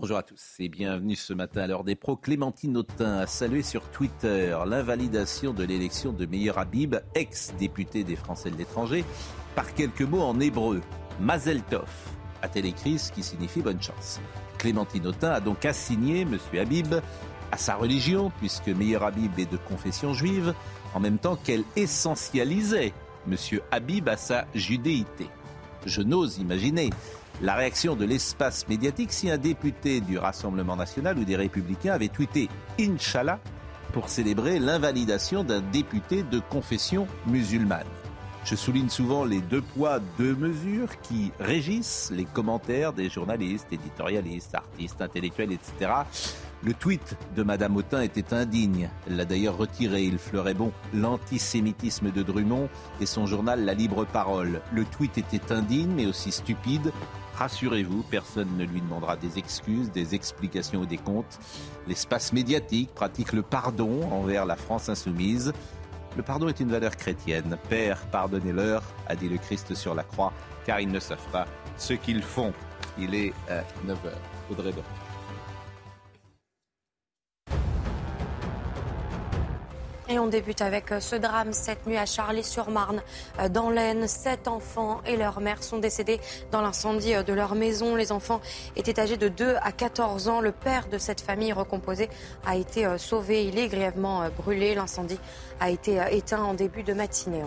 Bonjour à tous et bienvenue ce matin à l'heure des pros. Clémentine Autain a salué sur Twitter l'invalidation de l'élection de Meyer Habib, ex-député des Français de l'étranger, par quelques mots en hébreu. Mazel Tov a t qui signifie bonne chance. Clémentine Autain a donc assigné M. Habib à sa religion, puisque Meyer Habib est de confession juive, en même temps qu'elle essentialisait M. Habib à sa judéité. Je n'ose imaginer la réaction de l'espace médiatique si un député du Rassemblement national ou des Républicains avait tweeté Inch'Allah pour célébrer l'invalidation d'un député de confession musulmane. Je souligne souvent les deux poids, deux mesures qui régissent les commentaires des journalistes, éditorialistes, artistes, intellectuels, etc. Le tweet de Madame Autain était indigne. Elle l'a d'ailleurs retiré. Il fleurait bon l'antisémitisme de Drummond et son journal La Libre Parole. Le tweet était indigne mais aussi stupide. Rassurez-vous, personne ne lui demandera des excuses, des explications ou des comptes. L'espace médiatique pratique le pardon envers la France insoumise. Le pardon est une valeur chrétienne. Père, pardonnez-leur, a dit le Christ sur la croix, car ils ne savent pas ce qu'ils font. Il est 9h. Audrey Et on débute avec euh, ce drame cette nuit à Charlie-sur-Marne, euh, dans l'Aisne. Sept enfants et leur mère sont décédés dans l'incendie euh, de leur maison. Les enfants étaient âgés de 2 à 14 ans. Le père de cette famille recomposée a été sauvé. Il est grièvement brûlé. L'incendie a été éteint en début de matinée.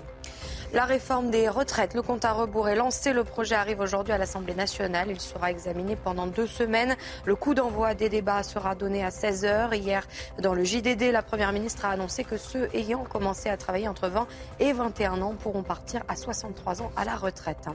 La réforme des retraites, le compte à rebours est lancé. Le projet arrive aujourd'hui à l'Assemblée nationale. Il sera examiné pendant deux semaines. Le coup d'envoi des débats sera donné à 16h. Hier, dans le JDD, la Première ministre a annoncé que ceux ayant commencé à travailler entre 20 et 21 ans pourront partir à 63 ans à la retraite.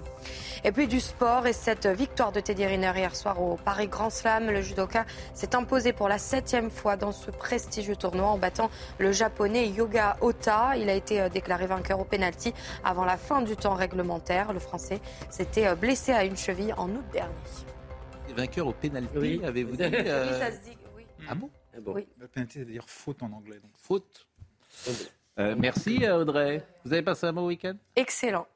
Et puis du sport et cette victoire de Teddy Riner hier soir au Paris Grand Slam. Le judoka s'est imposé pour la septième fois dans ce prestigieux tournoi en battant le japonais Yoga Ota. Il a été euh, déclaré vainqueur au penalty avant la fin du temps réglementaire. Le Français s'était euh, blessé à une cheville en août dernier. Vainqueur au pénalty, avez-vous dit euh, Oui, ça se dit, oui. Ah bon, ah Oui. Le pénalty, c'est-à-dire faute en anglais. Donc. Faute. Euh, merci Audrey. Vous avez passé un bon week-end? Excellent.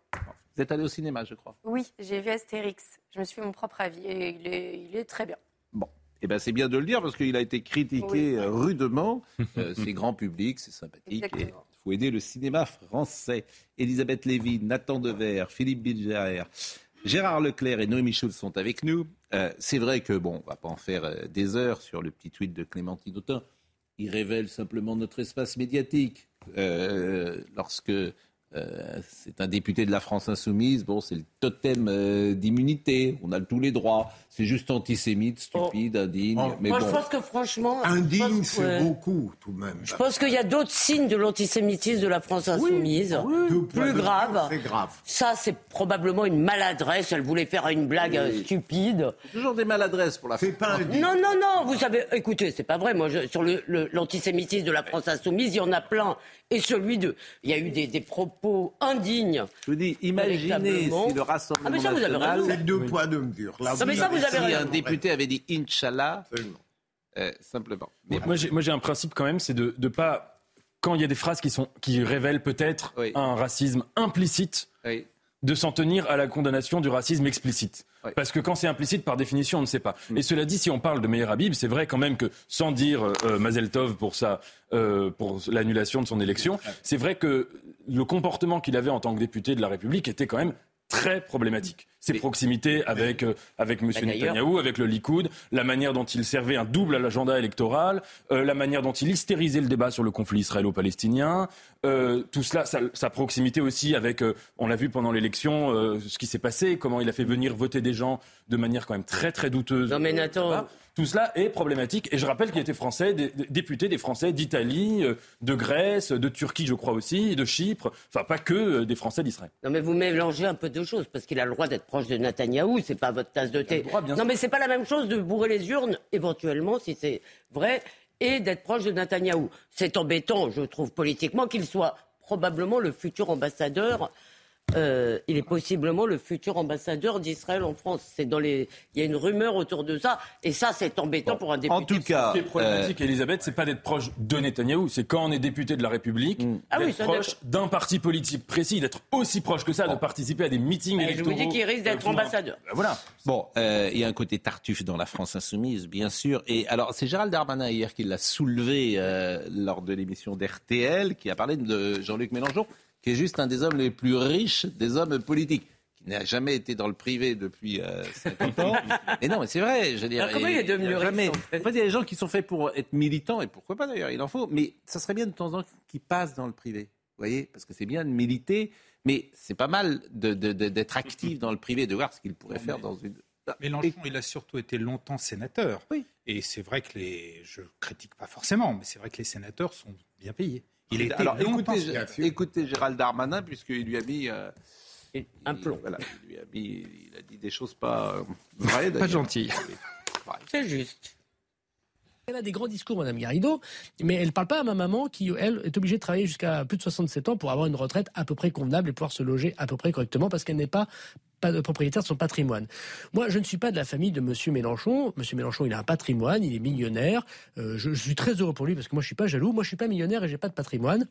Vous êtes allé au cinéma, je crois. Oui, j'ai vu Astérix. Je me suis fait mon propre avis et il est, il est très bien. Bon. Eh ben, c'est bien de le dire parce qu'il a été critiqué rudement. c'est grand public, c'est sympathique. Et faut aider le cinéma français. Elisabeth Lévy, Nathan Dever, Philippe Bilger, Gérard Leclerc et Noémie Schulz sont avec nous. Euh, c'est vrai que, bon, on va pas en faire euh, des heures sur le petit tweet de Clémentine Autain. Il révèle simplement notre espace médiatique. Euh, lorsque euh, c'est un député de la France insoumise. Bon, c'est le totem euh, d'immunité. On a tous les droits. C'est juste antisémite, stupide, oh. indigne. Oh. Mais Moi, je pense que franchement. Indigne, c'est beaucoup, tout de même. Je pense qu'il y a d'autres signes de l'antisémitisme de la France insoumise. plus grave. C'est grave. Ça, c'est probablement une maladresse. Elle voulait faire une blague euh, stupide. Toujours des maladresses pour la France. Pas non, non, non. Vous savez, écoutez, c'est pas vrai. Moi, sur l'antisémitisme de la France insoumise, il y en a plein et celui de. Il y a eu des, des propos indignes. Je vous dis, imaginez si le Rassemblement ah mais ça, vous avez national. C'est deux poids, deux mesures. Là, mais ça, vous avez si un député avait dit Inch'Allah, euh, simplement. Mais moi, j'ai un principe quand même, c'est de ne pas. Quand il y a des phrases qui, sont, qui révèlent peut-être un racisme implicite, oui de s'en tenir à la condamnation du racisme explicite. Parce que quand c'est implicite, par définition, on ne sait pas. Mm. Et cela dit, si on parle de Meir Habib, c'est vrai quand même que, sans dire euh, Mazel Tov pour, euh, pour l'annulation de son élection, c'est vrai que le comportement qu'il avait en tant que député de la République était quand même très problématique. Ses proximités avec, euh, avec M. Netanyahou, avec le Likoud, la manière dont il servait un double à l'agenda électoral, euh, la manière dont il hystérisait le débat sur le conflit israélo-palestinien, euh, tout cela, sa, sa, proximité aussi avec, on l'a vu pendant l'élection, ce qui s'est passé, comment il a fait venir voter des gens de manière quand même très très douteuse. Non mais Nathan, tout cela est problématique. Et je rappelle qu'il était français, des, député des Français d'Italie, euh, de Grèce, de Turquie, je crois aussi, de Chypre. Enfin, pas que euh, des Français d'Israël. Non, mais vous mélangez un peu de choses, parce qu'il a le droit d'être proche de Netanyahou, c'est pas votre tasse de thé. non, mais c'est pas la même chose de bourrer les urnes, éventuellement, si c'est vrai, et d'être proche de Netanyahou. C'est embêtant, je trouve, politiquement, qu'il soit probablement le futur ambassadeur euh, il est possiblement le futur ambassadeur d'Israël en France. C'est dans les, il y a une rumeur autour de ça, et ça c'est embêtant pour un député. En tout cas, ce qui est problématique, euh... Elisabeth, c'est pas d'être proche de Netanyahou, c'est quand on est député de la République, mm. ah d'être proche d'un parti politique précis, d'être aussi proche que ça, de participer à des meetings électoraux. Je vous dis qu'il risque d'être ambassadeur. Ben voilà. Bon, euh, il y a un côté tartuffe dans la France insoumise, bien sûr. Et alors, c'est Gérald Darmanin hier qui l'a soulevé euh, lors de l'émission d'RTL, qui a parlé de Jean-Luc Mélenchon qui est juste un des hommes les plus riches des hommes politiques qui n'a jamais été dans le privé depuis 50 euh, ans. Et non, mais c'est vrai. Je veux dire, comment il est devenu riche en fait, il y a des gens qui sont faits pour être militants, et pourquoi pas d'ailleurs, il en faut. Mais ça serait bien de temps en temps qu'ils passent dans le privé. Vous voyez Parce que c'est bien de militer, mais c'est pas mal d'être actif dans le privé, de voir ce qu'il pourrait faire dans une. Mélenchon, il a surtout été longtemps sénateur. Oui. Et c'est vrai que les. Je critique pas forcément, mais c'est vrai que les sénateurs sont bien payés. Il Alors écoutez, écoutez, Gérald Darmanin, puisqu'il lui a mis. Euh, un plomb. voilà, il, lui a mis, il a dit des choses pas euh, vraies. pas gentilles. C'est juste. Elle a des grands discours, Madame Garrido, mais elle ne parle pas à ma maman qui, elle, est obligée de travailler jusqu'à plus de 67 ans pour avoir une retraite à peu près convenable et pouvoir se loger à peu près correctement parce qu'elle n'est pas propriétaire de son patrimoine. Moi, je ne suis pas de la famille de Monsieur Mélenchon. Monsieur Mélenchon, il a un patrimoine, il est millionnaire. Euh, je, suis très heureux pour lui parce que moi, je suis pas jaloux. Moi, je suis pas millionnaire et j'ai pas de patrimoine.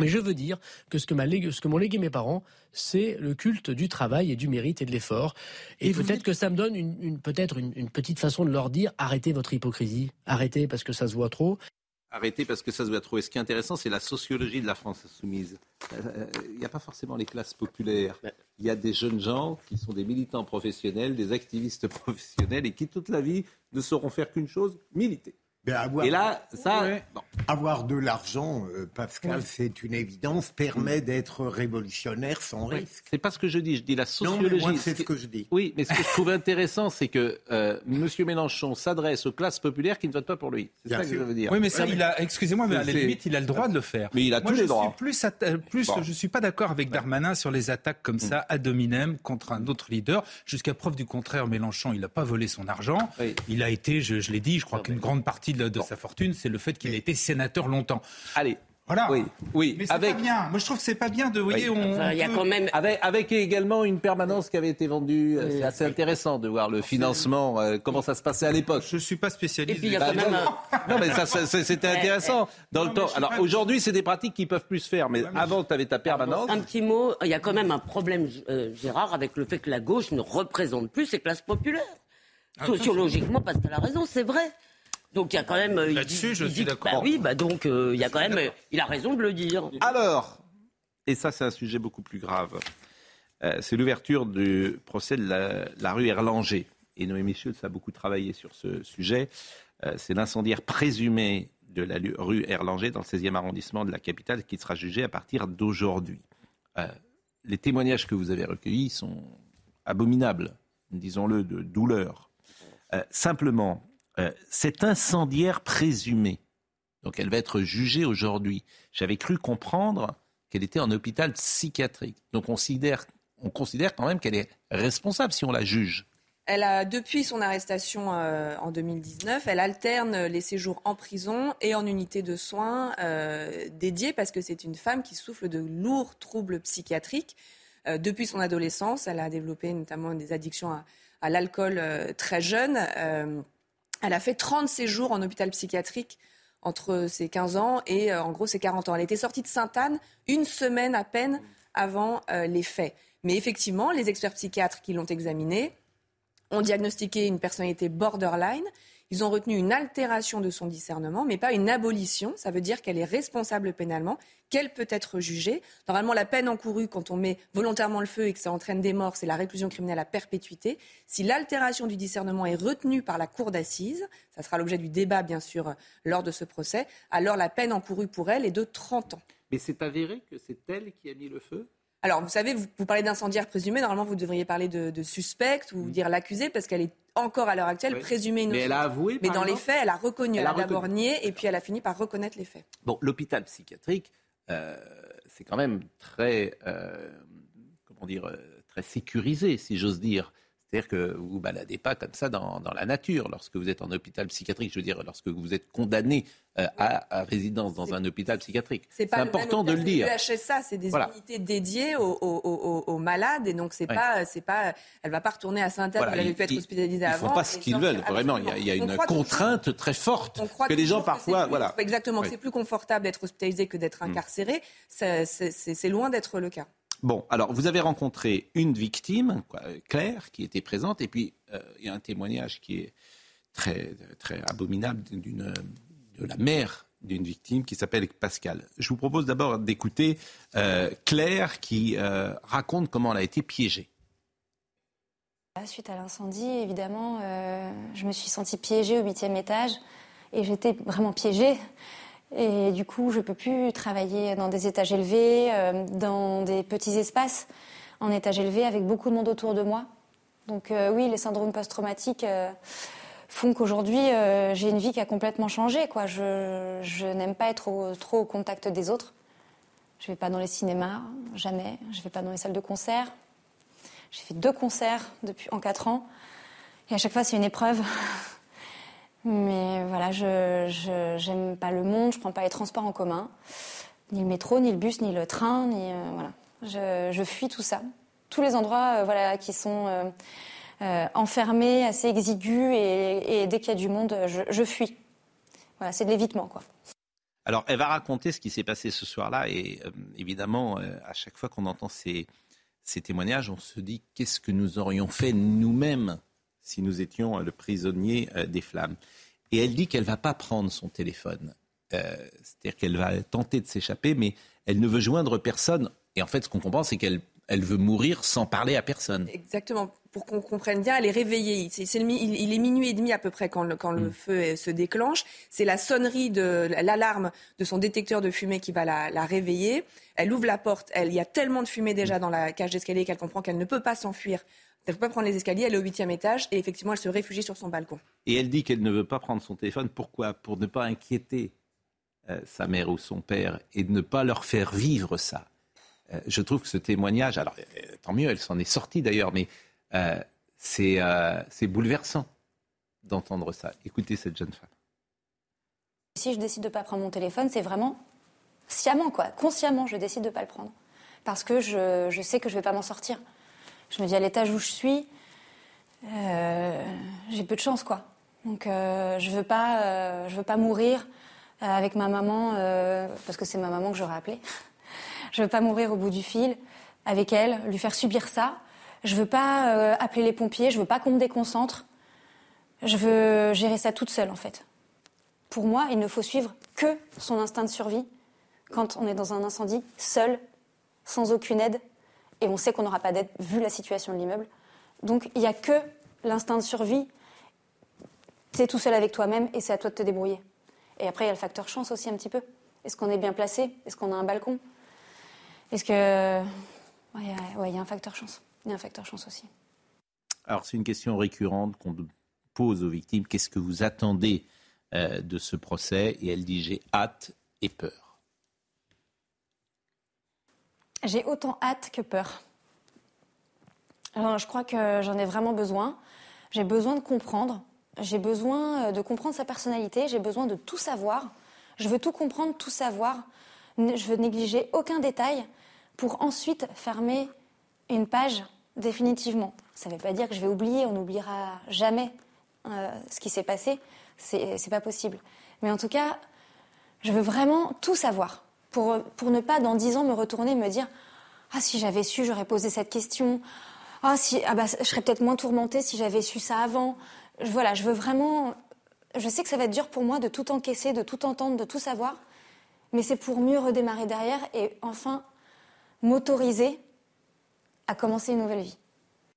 Mais je veux dire que ce que, ce que m'ont légué mes parents, c'est le culte du travail et du mérite et de l'effort. Et, peut-être que ça me donne une, peut-être une, petite façon de leur dire arrêtez votre hypocrisie, arrêtez parce que ça se voit trop. Arrêtez parce que ça se voit trop. Et ce qui est intéressant, c'est la sociologie de la France insoumise. Euh, il n'y a pas forcément les classes populaires. Il y a des jeunes gens qui sont des militants professionnels, des activistes professionnels et qui toute la vie ne sauront faire qu'une chose, militer avoir, et là, ça. Avoir de l'argent, euh, Pascal, c'est une évidence, permet d'être révolutionnaire sans risque. C'est pas ce que je dis, je dis la sociologie. Non, c'est ce que je dis. Oui, mais ce que je trouve intéressant, c'est que euh, M. Mélenchon s'adresse aux classes populaires qui ne votent pas pour lui. C'est ça que je veux dire. Oui, mais ça, il a, excusez-moi, mais à la limite, il a le droit de le faire. Mais il a tous les droits. plus, plus je suis pas d'accord avec Darmanin sur les attaques comme ça, ad hominem, contre un autre leader. Jusqu'à preuve du contraire, Mélenchon, il n'a pas volé son argent. Il a été, je, je l'ai dit, je crois qu'une grande partie de, sa fortune, c'est le fait qu'il ait été sénateur longtemps. Allez, voilà. Oui, oui. Mais c'est avec... pas bien. Moi, je trouve que c'est pas bien de, vous voyez, on. il y a quand même. Avec, avec, également une permanence qui avait été vendue. Euh, c'est assez intéressant de voir le financement, euh, comment ça se passait à l'époque. Je suis pas spécialiste. Et puis, il y a quand même Non, mais ça, c'était intéressant. Dans le temps. Alors, aujourd'hui, c'est des pratiques qui peuvent plus se faire. Mais avant, tu avais ta permanence. Un petit mot. Il y a quand même un problème, euh, Gérard, avec le fait que la gauche ne représente plus ces classes populaires. Ah, Sociologiquement, parce qu'elle a raison, c'est vrai. Donc il y a quand même. Euh, Là-dessus, je suis d'accord. Bah oui, bah donc euh, il y a quand même. Il a raison de le dire. Alors, et ça c'est un sujet beaucoup plus grave. Euh, c'est l'ouverture du procès de la, rue Erlanger. Et Noémie Schultz a beaucoup travaillé sur ce sujet. c'est l'incendiaire présumé de la rue Erlanger dans le 16e arrondissement de la capitale qui sera jugé à partir d'aujourd'hui. les témoignages que vous avez recueillis sont abominables, disons-le, de douleur. simplement, euh, cet incendiaire présumé, donc elle va être jugée aujourd'hui. J'avais cru comprendre qu'elle était en hôpital psychiatrique. Donc on considère, on considère quand même qu'elle est responsable si on la juge. Elle a, depuis son arrestation euh, en 2019, elle alterne les séjours en prison et en unité de soins euh, dédiée parce que c'est une femme qui souffre de lourds troubles psychiatriques. depuis son adolescence, elle a développé notamment des addictions à l'alcool très jeune. Elle a fait 30 séjours en hôpital psychiatrique entre ses 15 ans et euh, en gros ses 40 ans. Elle était sortie de Sainte-Anne une semaine à peine avant euh, les faits. Mais effectivement, les experts psychiatres qui l'ont examinée ont diagnostiqué une personnalité borderline. Ils ont retenu une altération de son discernement, mais pas une abolition. Ça veut dire qu'elle est responsable pénalement, qu'elle peut être jugée. Normalement, la peine encourue quand on met volontairement le feu et que ça entraîne des morts, c'est la réclusion criminelle à perpétuité. Si l'altération du discernement est retenue par la cour d'assises, ça sera l'objet du débat, bien sûr, lors de ce procès, alors la peine encourue pour elle est de 30 ans. Mais c'est avéré que c'est elle qui a mis le feu? Alors, vous savez, vous, parlez d'incendiaire présumé. Normalement, vous devriez parler de, suspect ou mm. dire l'accusé parce qu'elle est encore à l'heure actuelle présumée innocente. Mais elle a avoué. Mais dans les faits, elle a reconnu. Elle, a, d'abord nié et puis elle a fini par reconnaître les faits. Bon, l'hôpital psychiatrique, euh, c'est quand même très, euh, comment dire, euh, très sécurisé, si j'ose dire. C'est-à-dire que vous ne baladez pas comme ça dans, dans, la nature. Lorsque vous êtes en hôpital psychiatrique, je veux dire, lorsque vous êtes condamné euh, à, résidence dans un hôpital psychiatrique. C'est important de le dire. Le HSA, c'est des unités dédiées aux, aux, aux, malades et donc c'est pas, c'est pas, elle va pas retourner à Saint-Anne. elle avait pu être hospitalisée avant. Ils font pas ce qu'ils veulent. Vraiment, il y a, il y a une contrainte très forte que les gens parfois, voilà. Exactement, c'est plus confortable d'être hospitalisé que d'être mm. incarcéré. C'est loin d'être le cas. Bon, alors vous avez rencontré une victime, Claire, qui était présente, et puis euh, il y a un témoignage qui est très, très abominable de la mère d'une victime qui s'appelle Pascal. Je vous propose d'abord d'écouter euh, Claire qui euh, raconte comment elle a été piégée. Suite à l'incendie, évidemment, je me suis sentie piégée au huitième étage et j'étais vraiment piégée. Et du coup, je ne peux plus travailler dans des étages élevés, euh, dans des petits espaces en étage élevé avec beaucoup de monde autour de moi. Donc euh, oui, les syndromes post-traumatiques euh, font qu'aujourd'hui, j'ai une vie qui a complètement changé. Je, n'aime pas être trop au contact des autres. Je ne vais pas dans les cinémas, jamais. Je ne vais pas dans les salles de concert. J'ai fait deux concerts depuis, en quatre ans. Et à chaque fois, c'est une épreuve. Mais voilà, je n'aime pas le monde, je prends pas les transports en commun, ni le métro, ni le bus, ni le train, ni euh, voilà. Je, je, fuis tout ça. Tous les endroits euh, voilà, qui sont euh, enfermés, assez exigus, et, dès qu'il y a du monde, je, je fuis. Voilà, c'est de l'évitement, quoi. Alors, elle va raconter ce qui s'est passé ce soir-là, et évidemment, à chaque fois qu'on entend ces, ces témoignages, on se dit qu'est-ce que nous aurions fait nous-mêmes si nous étions le prisonnier euh, des flammes. Et elle dit qu'elle ne va pas prendre son téléphone. Euh, c'est-à-dire qu'elle va tenter de s'échapper, mais elle ne veut joindre personne. Et en fait, ce qu'on comprend, c'est qu'elle elle veut mourir sans parler à personne. Exactement. Pour qu'on comprenne bien, elle est réveillée. il, est minuit et demi à peu près quand le, quand le mm. feu se déclenche. C'est la sonnerie de l'alarme de son détecteur de fumée qui va la, la réveiller. Elle ouvre la porte. Elle, il y a tellement de fumée déjà dans la cage d'escalier qu'elle comprend qu'elle ne peut pas s'enfuir elle ne peut pas prendre les escaliers, elle est au huitième étage et effectivement, elle se réfugie sur son balcon. Et elle dit qu'elle ne veut pas prendre son téléphone. Pourquoi? Pour ne pas inquiéter euh, sa mère ou son père et de ne pas leur faire vivre ça. Euh, je trouve que ce témoignage, alors euh, tant mieux, elle s'en est sortie d'ailleurs, mais c'est bouleversant d'entendre ça. Écoutez cette jeune femme. Si je décide de ne pas prendre mon téléphone, c'est vraiment sciemment, quoi. Consciemment, je décide de ne pas le prendre. Parce que je, je sais que je ne vais pas m'en sortir. Je me dis à l'étage où je suis, euh, j'ai peu de chance, quoi. Donc euh, je veux pas, euh, je veux pas mourir avec ma maman parce que c'est ma maman que j'aurais appelée. je veux pas mourir au bout du fil avec elle, lui faire subir ça. Je veux pas appeler les pompiers, je veux pas qu'on me déconcentre. Je veux gérer ça toute seule, en fait. Pour moi, il ne faut suivre que son instinct de survie quand on est dans un incendie, seul, sans aucune aide, et on sait qu'on n'aura pas d'aide vu la situation de l'immeuble. Donc il n'y a que l'instinct de survie. Es tout seul avec toi-même et c'est à toi de te débrouiller. Et après, il y a le facteur chance aussi un petit peu. Est-ce qu'on est bien placé? Est-ce qu'on a un balcon? Est-ce que. Oui, il y a un facteur chance. Il y a un facteur chance aussi. Alors, c'est une question récurrente qu'on pose aux victimes. Qu'est-ce que vous attendez euh, de ce procès? Et elle dit J'ai hâte et peur. J'ai autant hâte que peur. Alors, je crois que j'en ai vraiment besoin. J'ai besoin de comprendre. J'ai besoin euh, de comprendre sa personnalité. J'ai besoin de tout savoir. Je veux tout comprendre, tout savoir. Je veux négliger aucun détail pour ensuite fermer une page définitivement. Ça ne veut pas dire que je vais oublier. On n'oubliera jamais euh, ce qui s'est passé. C'est pas possible. Mais en tout cas, je veux vraiment tout savoir pour, ne pas dans dix ans me retourner et me dire Ah, si j'avais su, j'aurais posé cette question. Ah, si, ah bah, je serais peut-être moins tourmentée si j'avais su ça avant. voilà, je veux vraiment. Je sais que ça va être dur pour moi de tout encaisser, de tout entendre, de tout savoir, mais c'est pour mieux redémarrer derrière et enfin m'autoriser à commencer une nouvelle vie.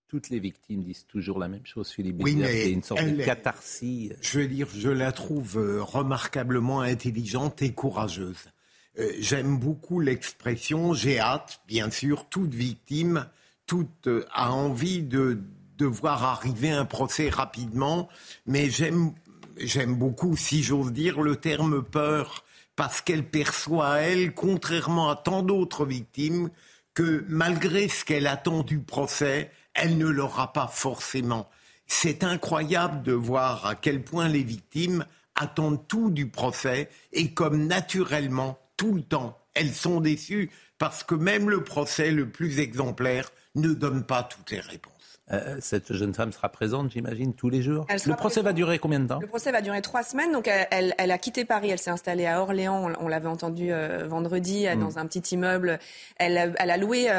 Toutes les victimes disent toujours la même chose, Philippe oui, C'est une sorte de catharsis. Je veux dire, je la trouve euh, remarquablement intelligente et courageuse. Euh, j'aime beaucoup l'expression j'ai hâte, bien sûr, toute victime, toute euh, a envie de, voir arriver un procès rapidement, mais j'aime j'aime beaucoup, si j'ose dire, le terme peur, parce qu'elle perçoit, elle, contrairement à tant d'autres victimes, que malgré ce qu'elle attend du procès, elle ne l'aura pas forcément. C'est incroyable de voir à quel point les victimes attendent tout du procès et comme naturellement, tout le temps, elles sont déçues parce que même le procès le plus exemplaire ne donne pas toutes les réponses. Euh, cette jeune femme sera présente, j'imagine, tous les jours. Le procès va durer combien de temps Le procès va durer trois semaines. Donc, elle, a quitté Paris. Elle s'est installée à Orléans. On, l'avait entendu euh, vendredi euh, mm. dans un petit immeuble. Elle, a loué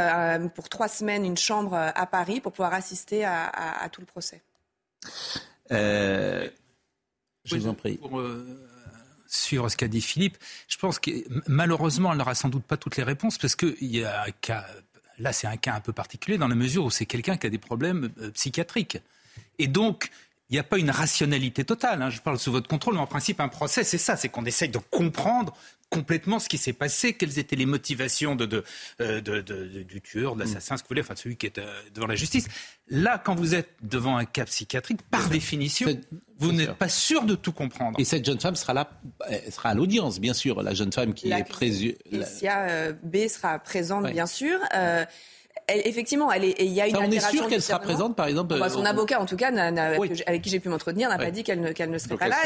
pour trois semaines une chambre à Paris pour pouvoir assister à, tout le procès. je vous en prie. Pour suivre ce qu'a dit Philippe, je pense que malheureusement, elle n'aura sans doute pas toutes les réponses parce qu'il y a un cas Là, c'est un cas un peu particulier dans la mesure où c'est quelqu'un qui a des problèmes euh, psychiatriques. Et donc, il n'y a pas une rationalité totale. Hein. Je parle sous votre contrôle, mais en principe, un procès, c'est ça, c'est qu'on essaye de comprendre complètement ce qui s'est passé, quelles étaient les motivations de, euh, du tueur, de l'assassin, ce que vous voulez, enfin celui qui est euh, devant la justice. Là, quand vous êtes devant un cas psychiatrique, par définition, vous n'êtes pas sûr de tout comprendre. Et cette jeune femme sera là, elle sera à l'audience, bien sûr, la jeune femme qui est présumée. Euh, B sera présente, bien sûr effectivement, elle il y a une On est sûr qu'elle sera présente, par exemple. Bah, son avocat, en tout cas, avec qui j'ai pu m'entretenir, n'a pas dit qu'elle ne, serait pas là.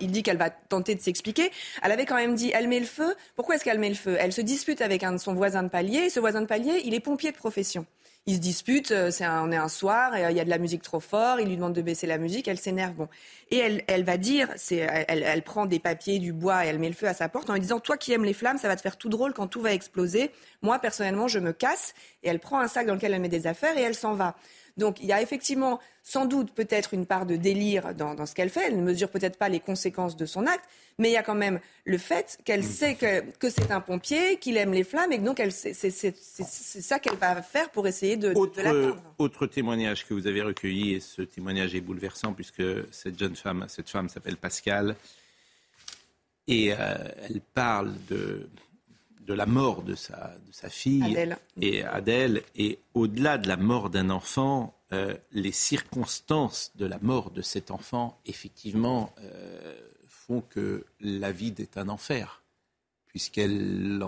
il, dit qu'elle va tenter de s'expliquer. Elle avait quand même dit, elle met le feu. Pourquoi est-ce qu'elle met le feu? Elle se dispute avec un de son voisin de palier. Et ce voisin de palier, il est pompier de profession ils se disputent, euh, c'est on est un soir, et, euh, il y a de la musique trop fort, il lui demande de baisser la musique, elle s'énerve. Bon. Et elle, elle va dire, elle, elle, prend des papiers, du bois et elle met le feu à sa porte en lui disant Toi qui aimes les flammes, ça va te faire tout drôle quand tout va exploser. Moi, personnellement, je me casse. Et elle prend un sac dans lequel elle met des affaires et elle s'en va. Donc il y a effectivement sans doute peut-être une part de délire dans, ce qu'elle fait. Elle ne mesure peut-être pas les conséquences de son acte, mais il y a quand même le fait qu'elle sait que, c'est un pompier, qu'il aime les flammes et que donc c'est ça qu'elle va faire pour essayer de, autre, de Autre témoignage que vous avez recueilli, et ce témoignage est bouleversant puisque cette jeune femme, cette femme s'appelle Pascal, et euh, elle parle de, de la mort de sa, de sa fille Adèle. et Adèle, et au-delà de la mort d'un enfant, euh, les circonstances de la mort de cet enfant, effectivement, euh, font que la vie est un enfer, puisqu'elle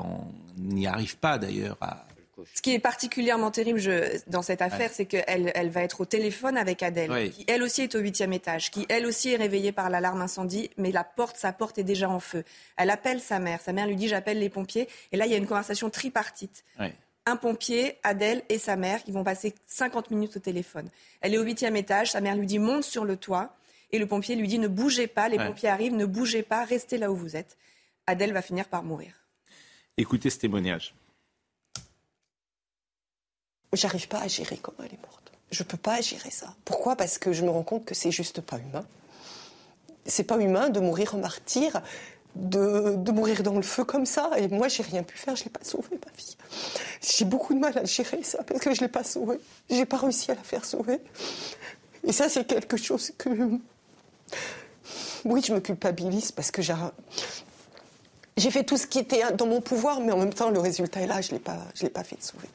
n'y arrive pas d'ailleurs à, ce qui est particulièrement terrible dans cette affaire, c'est qu'elle elle va être au téléphone avec Adèle, qui elle aussi est au huitième étage, qui elle aussi est réveillée par l'alarme incendie, mais la porte, sa porte est déjà en feu. Elle appelle sa mère. Sa mère lui dit j'appelle les pompiers. Et là, il y a une conversation tripartite. Un pompier, Adèle et sa mère qui vont passer 50 minutes au téléphone. Elle est au huitième étage. Sa mère lui dit monte sur le toit. Et le pompier lui dit ne bougez pas. Les pompiers arrivent, ne bougez pas, restez là où vous êtes. Adèle va finir par mourir. Écoutez ce témoignage. J'arrive pas à gérer comment elle est morte. Je peux pas gérer ça. Pourquoi? Parce que je me rends compte que c'est juste pas humain. C'est pas humain de mourir en martyr, de, mourir dans le feu comme ça. Et moi, j'ai rien pu faire. Je l'ai pas sauvée, ma fille. J'ai beaucoup de mal à gérer ça parce que je l'ai pas sauvée. J'ai pas réussi à la faire sauver. Et ça, c'est quelque chose que. Oui, je me culpabilise parce que j'ai j'ai fait tout ce qui était dans mon pouvoir, mais en même temps, le résultat est là, je ne l'ai pas, fait de sauver.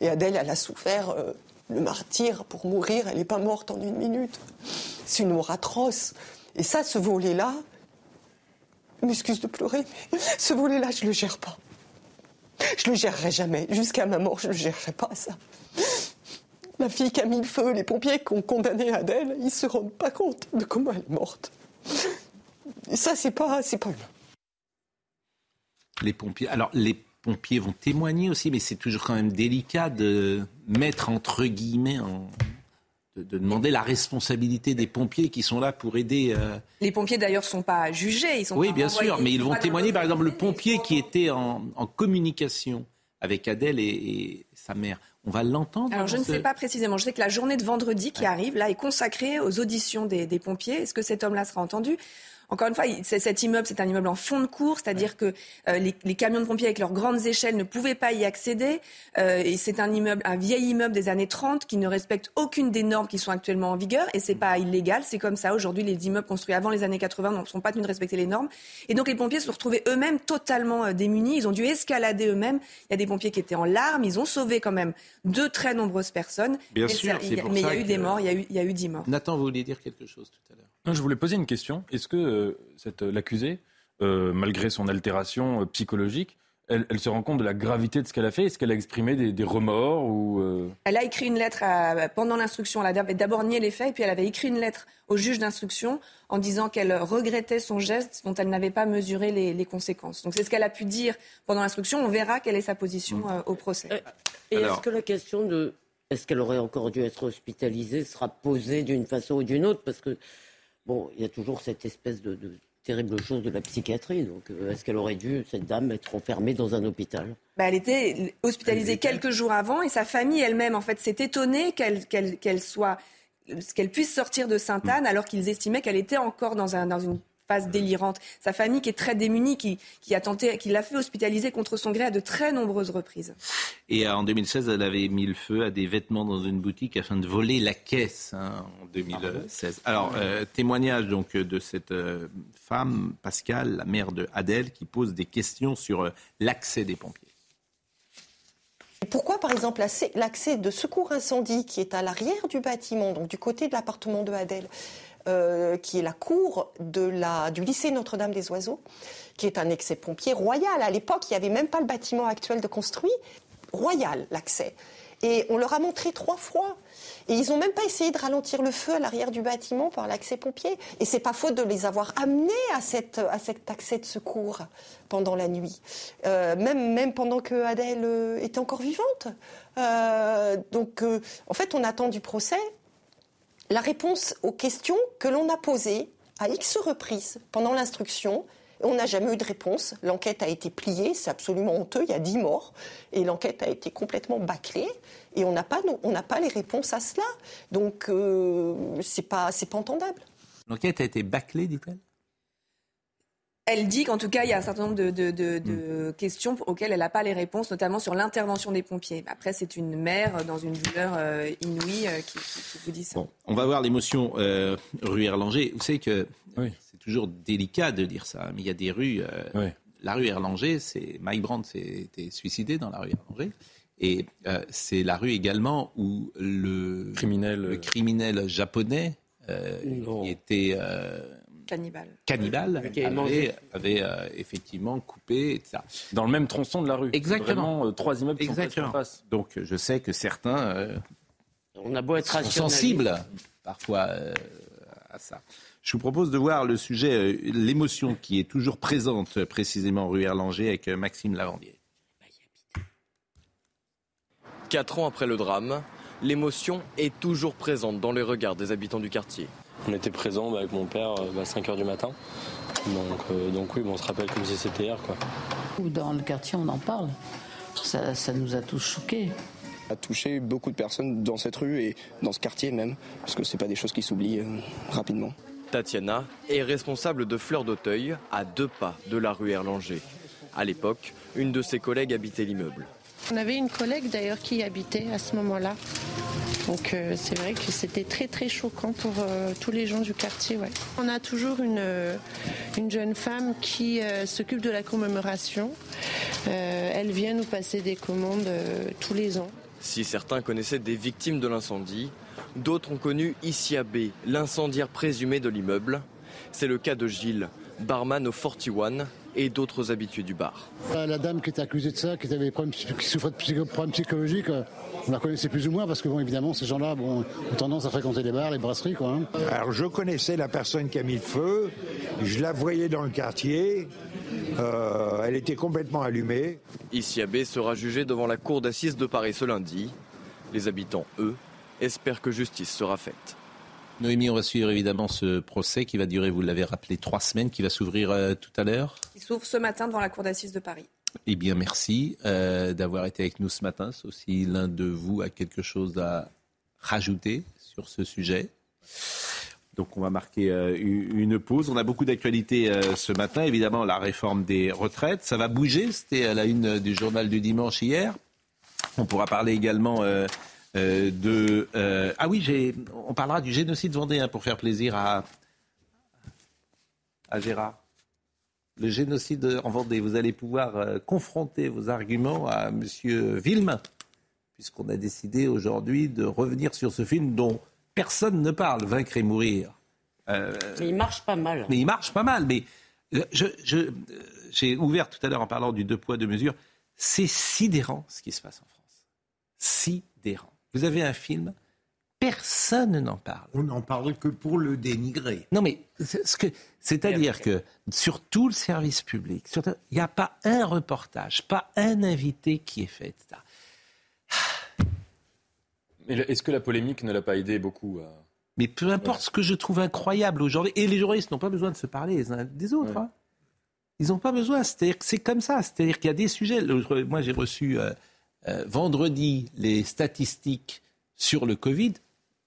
Et Adèle, elle a souffert euh, le martyr pour mourir, elle n'est pas morte en une minute. C'est une mort atroce. Et ça, ce volet-là, m'excuse de pleurer, mais ce volet-là, je ne le gère pas. Je le gérerai jamais. Jusqu'à ma mort, je ne le gérerai pas, ça. La fille qui a mis le feu, les pompiers qui ont condamné Adèle, ils ne se rendent pas compte de comment elle est morte. Et ça, c'est pas, pas humain les pompiers. Alors, les pompiers vont témoigner aussi, mais c'est toujours quand même délicat de mettre entre guillemets de, demander la responsabilité des pompiers qui sont là pour aider. Euh, les pompiers d'ailleurs sont pas jugés, ils sont. Oui, bien sûr, mais ils vont témoigner. Par exemple, le pompier qui était en, communication avec Adèle et, sa mère. On va l'entendre. Alors je ne sais pas précisément. Je sais que la journée de vendredi qui arrive là est consacrée aux auditions des, des pompiers. Est-ce que cet homme-là sera entendu? Encore une fois, cet immeuble, c'est un immeuble en fond de cours, c'est-à-dire que euh, les, camions de pompiers avec leurs grandes échelles ne pouvaient pas y accéder. Euh, et c'est un immeuble, un vieil immeuble des années 30 qui ne respecte aucune des normes qui sont actuellement en vigueur. Et c'est pas illégal, c'est comme ça. Aujourd'hui, les immeubles construits avant les années 80 ne sont pas tenus de respecter les normes. Et donc les pompiers se sont retrouvés eux-mêmes totalement euh, démunis. Ils ont dû escalader eux-mêmes. Il y a des pompiers qui étaient en larmes. Ils ont sauvé quand même de très nombreuses personnes. Bien sûr, mais il y a eu des morts. Il y a eu, il y a eu 10 morts. Nathan, vous vouliez dire quelque chose tout à l'heure? Je voulais poser une question. Est-ce que euh, l'accusé, euh, malgré son altération euh, psychologique, elle, se rend compte de la gravité de ce qu'elle a fait? Est-ce qu'elle a exprimé des, remords ou euh? Elle a écrit une lettre pendant l'instruction. Elle avait d'abord nié les faits, et puis elle avait écrit une lettre au juge d'instruction en disant qu'elle regrettait son geste dont elle n'avait pas mesuré les, conséquences. Donc c'est ce qu'elle a pu dire pendant l'instruction. On verra quelle est sa position mm. euh, au procès. Et, est-ce que la question de est-ce qu'elle aurait encore dû être hospitalisée sera posée d'une façon ou d'une autre? Parce que, bon, il y a toujours cette espèce de terrible chose de la psychiatrie. Donc, euh, est-ce qu'elle aurait dû, cette dame, être enfermée dans un hôpital? Bah, Elle était hospitalisée quelques jours avant et sa famille elle-même, en fait, s'est étonnée qu'elle soit qu'elle puisse sortir de Sainte-Anne alors qu'ils estimaient qu'elle était encore dans, un, dans une délirante. Sa famille qui est très démunie, qui, a tenté, qui l'a fait hospitaliser contre son gré à de très nombreuses reprises. Et en 2016, elle avait mis le feu à des vêtements dans une boutique afin de voler la caisse hein, en 2016. Alors, euh, témoignage donc de cette euh, femme, Pascal, la mère de Adèle, qui pose des questions sur euh, l'accès des pompiers. Pourquoi, par exemple, l'accès de secours incendie qui est à l'arrière du bâtiment, donc du côté de l'appartement de Adèle, euh, qui est la cour du lycée Notre-Dame des Oiseaux, qui est un excès pompier royal. À l'époque, il n'y avait même pas le bâtiment actuel de construit. Royal, l'accès. Et on leur a montré trois fois. Et ils n'ont même pas essayé de ralentir le feu à l'arrière du bâtiment par l'accès pompier. Et c'est pas faute de les avoir amenés à, cet accès de secours pendant la nuit. Euh, même, même pendant que Adèle euh, était encore vivante. donc, en fait, on attend du procès la réponse aux questions que l'on a posées à X reprises pendant l'instruction. On n'a jamais eu de réponse. L'enquête a été pliée, c'est absolument honteux, il y a 10 morts. Et l'enquête a été complètement bâclée. Et on n'a pas, les réponses à cela. Donc, euh, c'est pas, pas entendable. L'enquête a été bâclée, dit-elle? Elle dit qu'en tout cas, il y a un certain nombre de, mm. questions auxquelles elle n'a pas les réponses, notamment sur l'intervention des pompiers. Après, c'est une mère dans une douleur euh, inouïe euh, qui, vous dit ça. on va voir l'émotion euh, rue Erlanger. Vous savez que c'est toujours délicat de dire ça, mais il y a des rues. La rue Erlanger, c'est Mike Brandt s'est suicidé dans la rue Erlanger. Et c'est la rue également où le criminel, le criminel japonais qui était Cannibale. Cannibale avait, euh, effectivement coupé, etc. Dans le même tronçon de la rue. Exactement. Vraiment, euh, trois immeubles Exactement. en face. Donc je sais que certains euh, On a beau être sont sensibles parfois à ça. Je vous propose de voir le sujet, l'émotion qui est toujours présente précisément rue Erlanger avec Maxime Lavandier. Quatre ans après le drame, l'émotion est toujours présente dans les regards des habitants du quartier. On était présents bah, avec mon père à bah, 5h du matin. Donc, euh, donc oui, on se rappelle comme si c'était hier. Quoi. Dans le quartier, on en parle. Ça, ça nous a tous choqués a touché beaucoup de personnes dans cette rue et dans ce quartier même, parce que ce pas des choses qui s'oublient euh, rapidement. Tatiana est responsable de Fleurs d'Auteuil, à deux pas de la rue Erlanger. À l'époque, une de ses collègues habitait l'immeuble. On avait une collègue d'ailleurs qui habitait à ce moment-là. Donc euh, c'est vrai que c'était très très choquant pour euh, tous les gens du quartier. On a toujours une, euh, une jeune femme qui s'occupe de la commémoration. elle vient nous passer des commandes tous les ans. Si certains connaissaient des victimes de l'incendie, d'autres ont connu B, l'incendiaire présumé de l'immeuble. C'est le cas de Gilles, barman au 41, et d'autres habitués du bar. La dame qui était accusée de ça, qui, avait qui souffrait de problèmes psychologiques, euh, on la connaissait plus ou moins parce que, bon, évidemment, ces gens-là bon, ont tendance à fréquenter les bars, les brasseries. Quoi, hein. Alors, je connaissais la personne qui a mis le feu, je la voyais dans le quartier, euh, elle était complètement allumée. Ici, Abbé sera jugé devant la cour d'assises de Paris ce lundi. Les habitants, eux, espèrent que justice sera faite. Noémie, on va suivre évidemment ce procès qui va durer, vous l'avez rappelé, trois semaines, qui va s'ouvrir euh, tout à l'heure. Il s'ouvre ce matin devant la Cour d'assises de Paris. Eh bien, merci euh, d'avoir été avec nous ce matin. Si l'un de vous a quelque chose à rajouter sur ce sujet. Donc on va marquer euh, une pause. On a beaucoup d'actualités ce matin. Évidemment, la réforme des retraites. Ça va bouger. C'était à la une du journal du dimanche hier. On pourra parler également euh, de. Euh, ah oui, on parlera du génocide vendéen pour faire plaisir à, à Gérard. Le génocide en Vendée. Vous allez pouvoir euh, confronter vos arguments à M. Villemin, puisqu'on a décidé aujourd'hui de revenir sur ce film dont personne ne parle, Vaincre et mourir. mais il marche pas mal. Mais il marche pas mal. Mais je, j'ai ouvert tout à l'heure en parlant du deux poids, deux mesures. C'est sidérant ce qui se passe en France. Sidérant. Vous avez un film, personne n'en parle. On n'en parle que pour le dénigrer. Non, mais c'est-à-dire que sur tout le service public, il n'y a pas un reportage, pas un invité qui est fait. Mais est-ce que la polémique ne l'a pas aidé beaucoup à... Mais peu importe ce que je trouve incroyable aujourd'hui, et les journalistes n'ont pas besoin de se parler les uns des autres. Hein. Ils n'ont pas besoin. C'est-à-dire que c'est comme ça. C'est-à-dire qu'il y a des sujets. Moi, j'ai reçu euh, euh, vendredi les statistiques sur le Covid.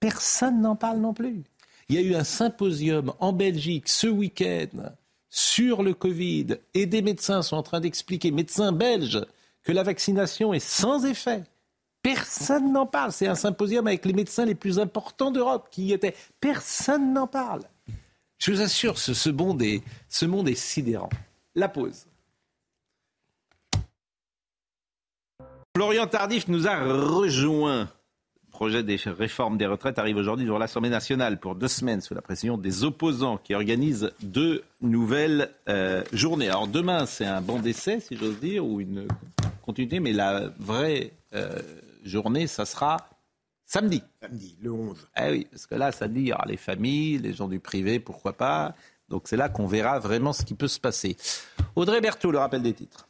Personne n'en parle non plus. Il y a eu un symposium en Belgique ce week-end sur le Covid et des médecins sont en train d'expliquer, médecins belges, que la vaccination est sans effet. Personne n'en parle. C'est un symposium avec les médecins les plus importants d'Europe qui y étaient. Personne n'en parle. Je vous assure, ce, monde est sidérant. La pause. Florian Tardif nous a rejoint. Le projet des réformes des retraites arrive aujourd'hui devant l'Assemblée nationale pour deux semaines sous la pression des opposants qui organisent deux nouvelles euh, journées. Alors demain, c'est un banc d'essai, si j'ose dire, ou une continuité, mais la vraie euh, journée, ça sera samedi. Samedi, le 11. Eh oui, parce que là, samedi, il y aura les familles, les gens du privé, pourquoi pas? Donc c'est là qu'on verra vraiment ce qui peut se passer. Audrey Berthaud, le rappel des titres.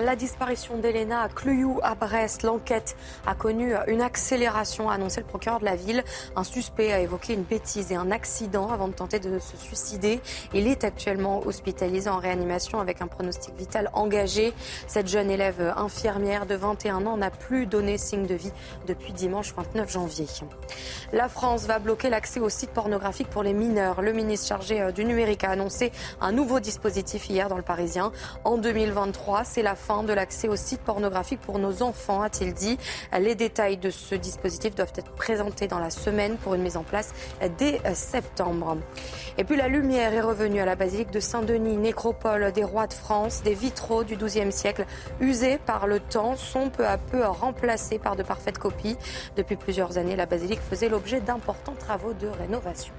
La disparition d'Elena à Cluyou, à Brest, l'enquête a connu une accélération, a annoncé le procureur de la ville. Un suspect a évoqué une bêtise et un accident avant de tenter de se suicider. Il est actuellement hospitalisé en réanimation avec un pronostic vital engagé. Cette jeune élève infirmière de 21 ans n'a plus donné signe de vie depuis dimanche 29 janvier. La France va bloquer l'accès aux sites pornographiques pour les mineurs. Le ministre chargé euh, du numérique a annoncé un nouveau dispositif hier dans le Parisien. En 2023, c'est la de l'accès aux sites pornographiques pour nos enfants, a-t-il dit. Les détails de ce dispositif doivent être présentés dans la semaine pour une mise en place dès septembre. Et puis la lumière est revenue à la basilique de Saint-Denis, nécropole des rois de France. Des vitraux du XIIe siècle usés par le temps sont peu à peu remplacés par de parfaites copies. Depuis plusieurs années, la basilique faisait l'objet d'importants travaux de rénovation.